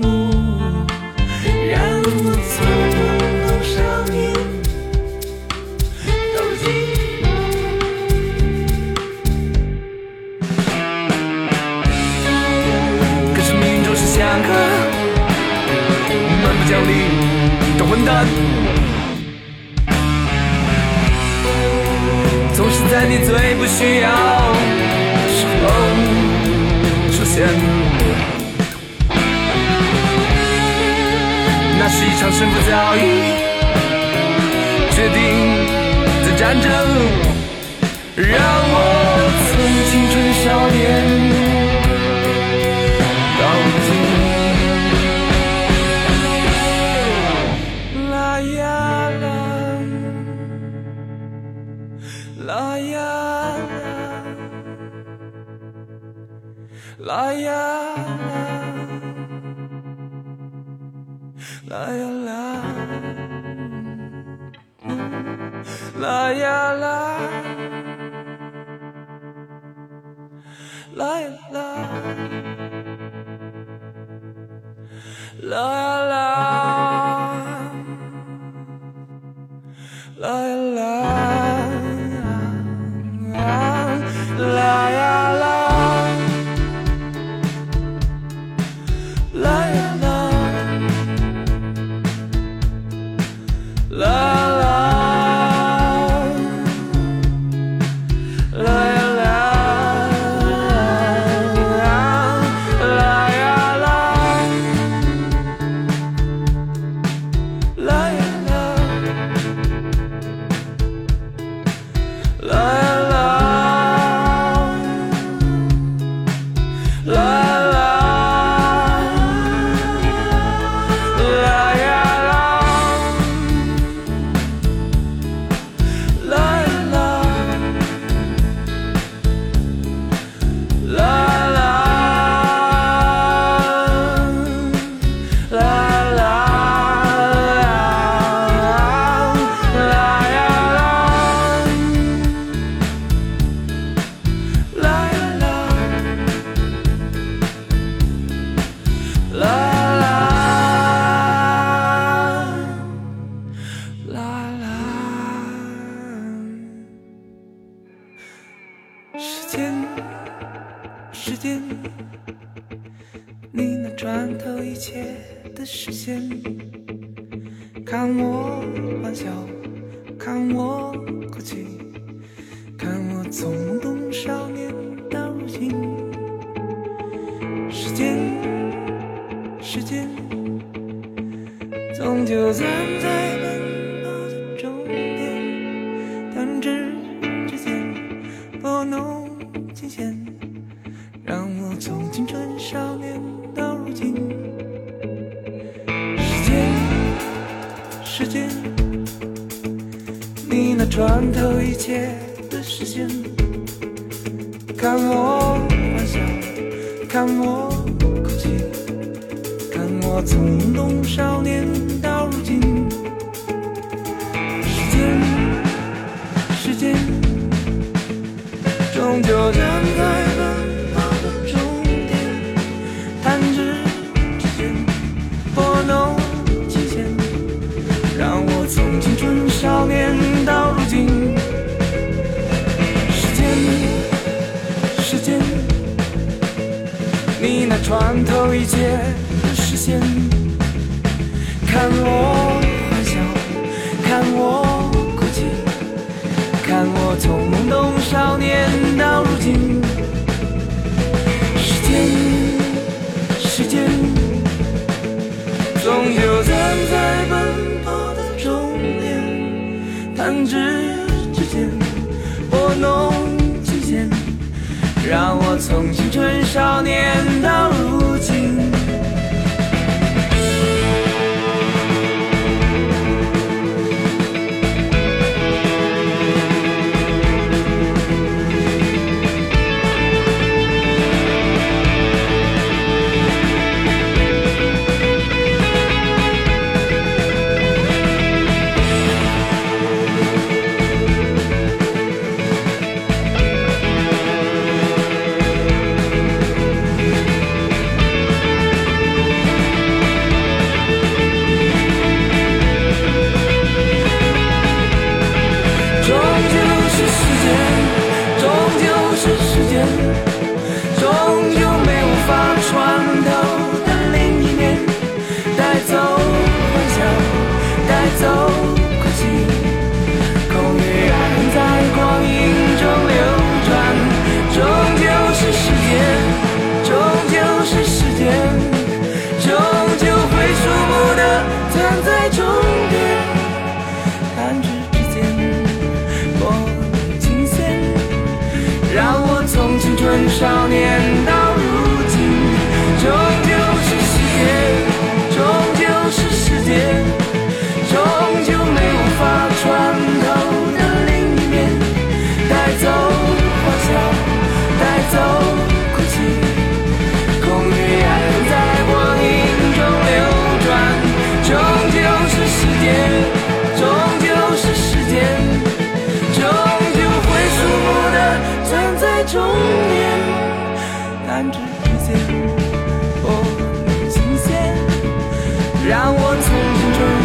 最不需要的时候出现。那是一场胜负交易决定的战争让我从青春少年。啦呀啦啦呀啦啦呀啦啦呀啦穿透一切的视线，看我欢笑，看我哭泣，看我从懵懂少年到如今。时间，时间，终究站在奔跑的终点，弹指。我从青春少年到少年。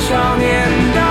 少年的。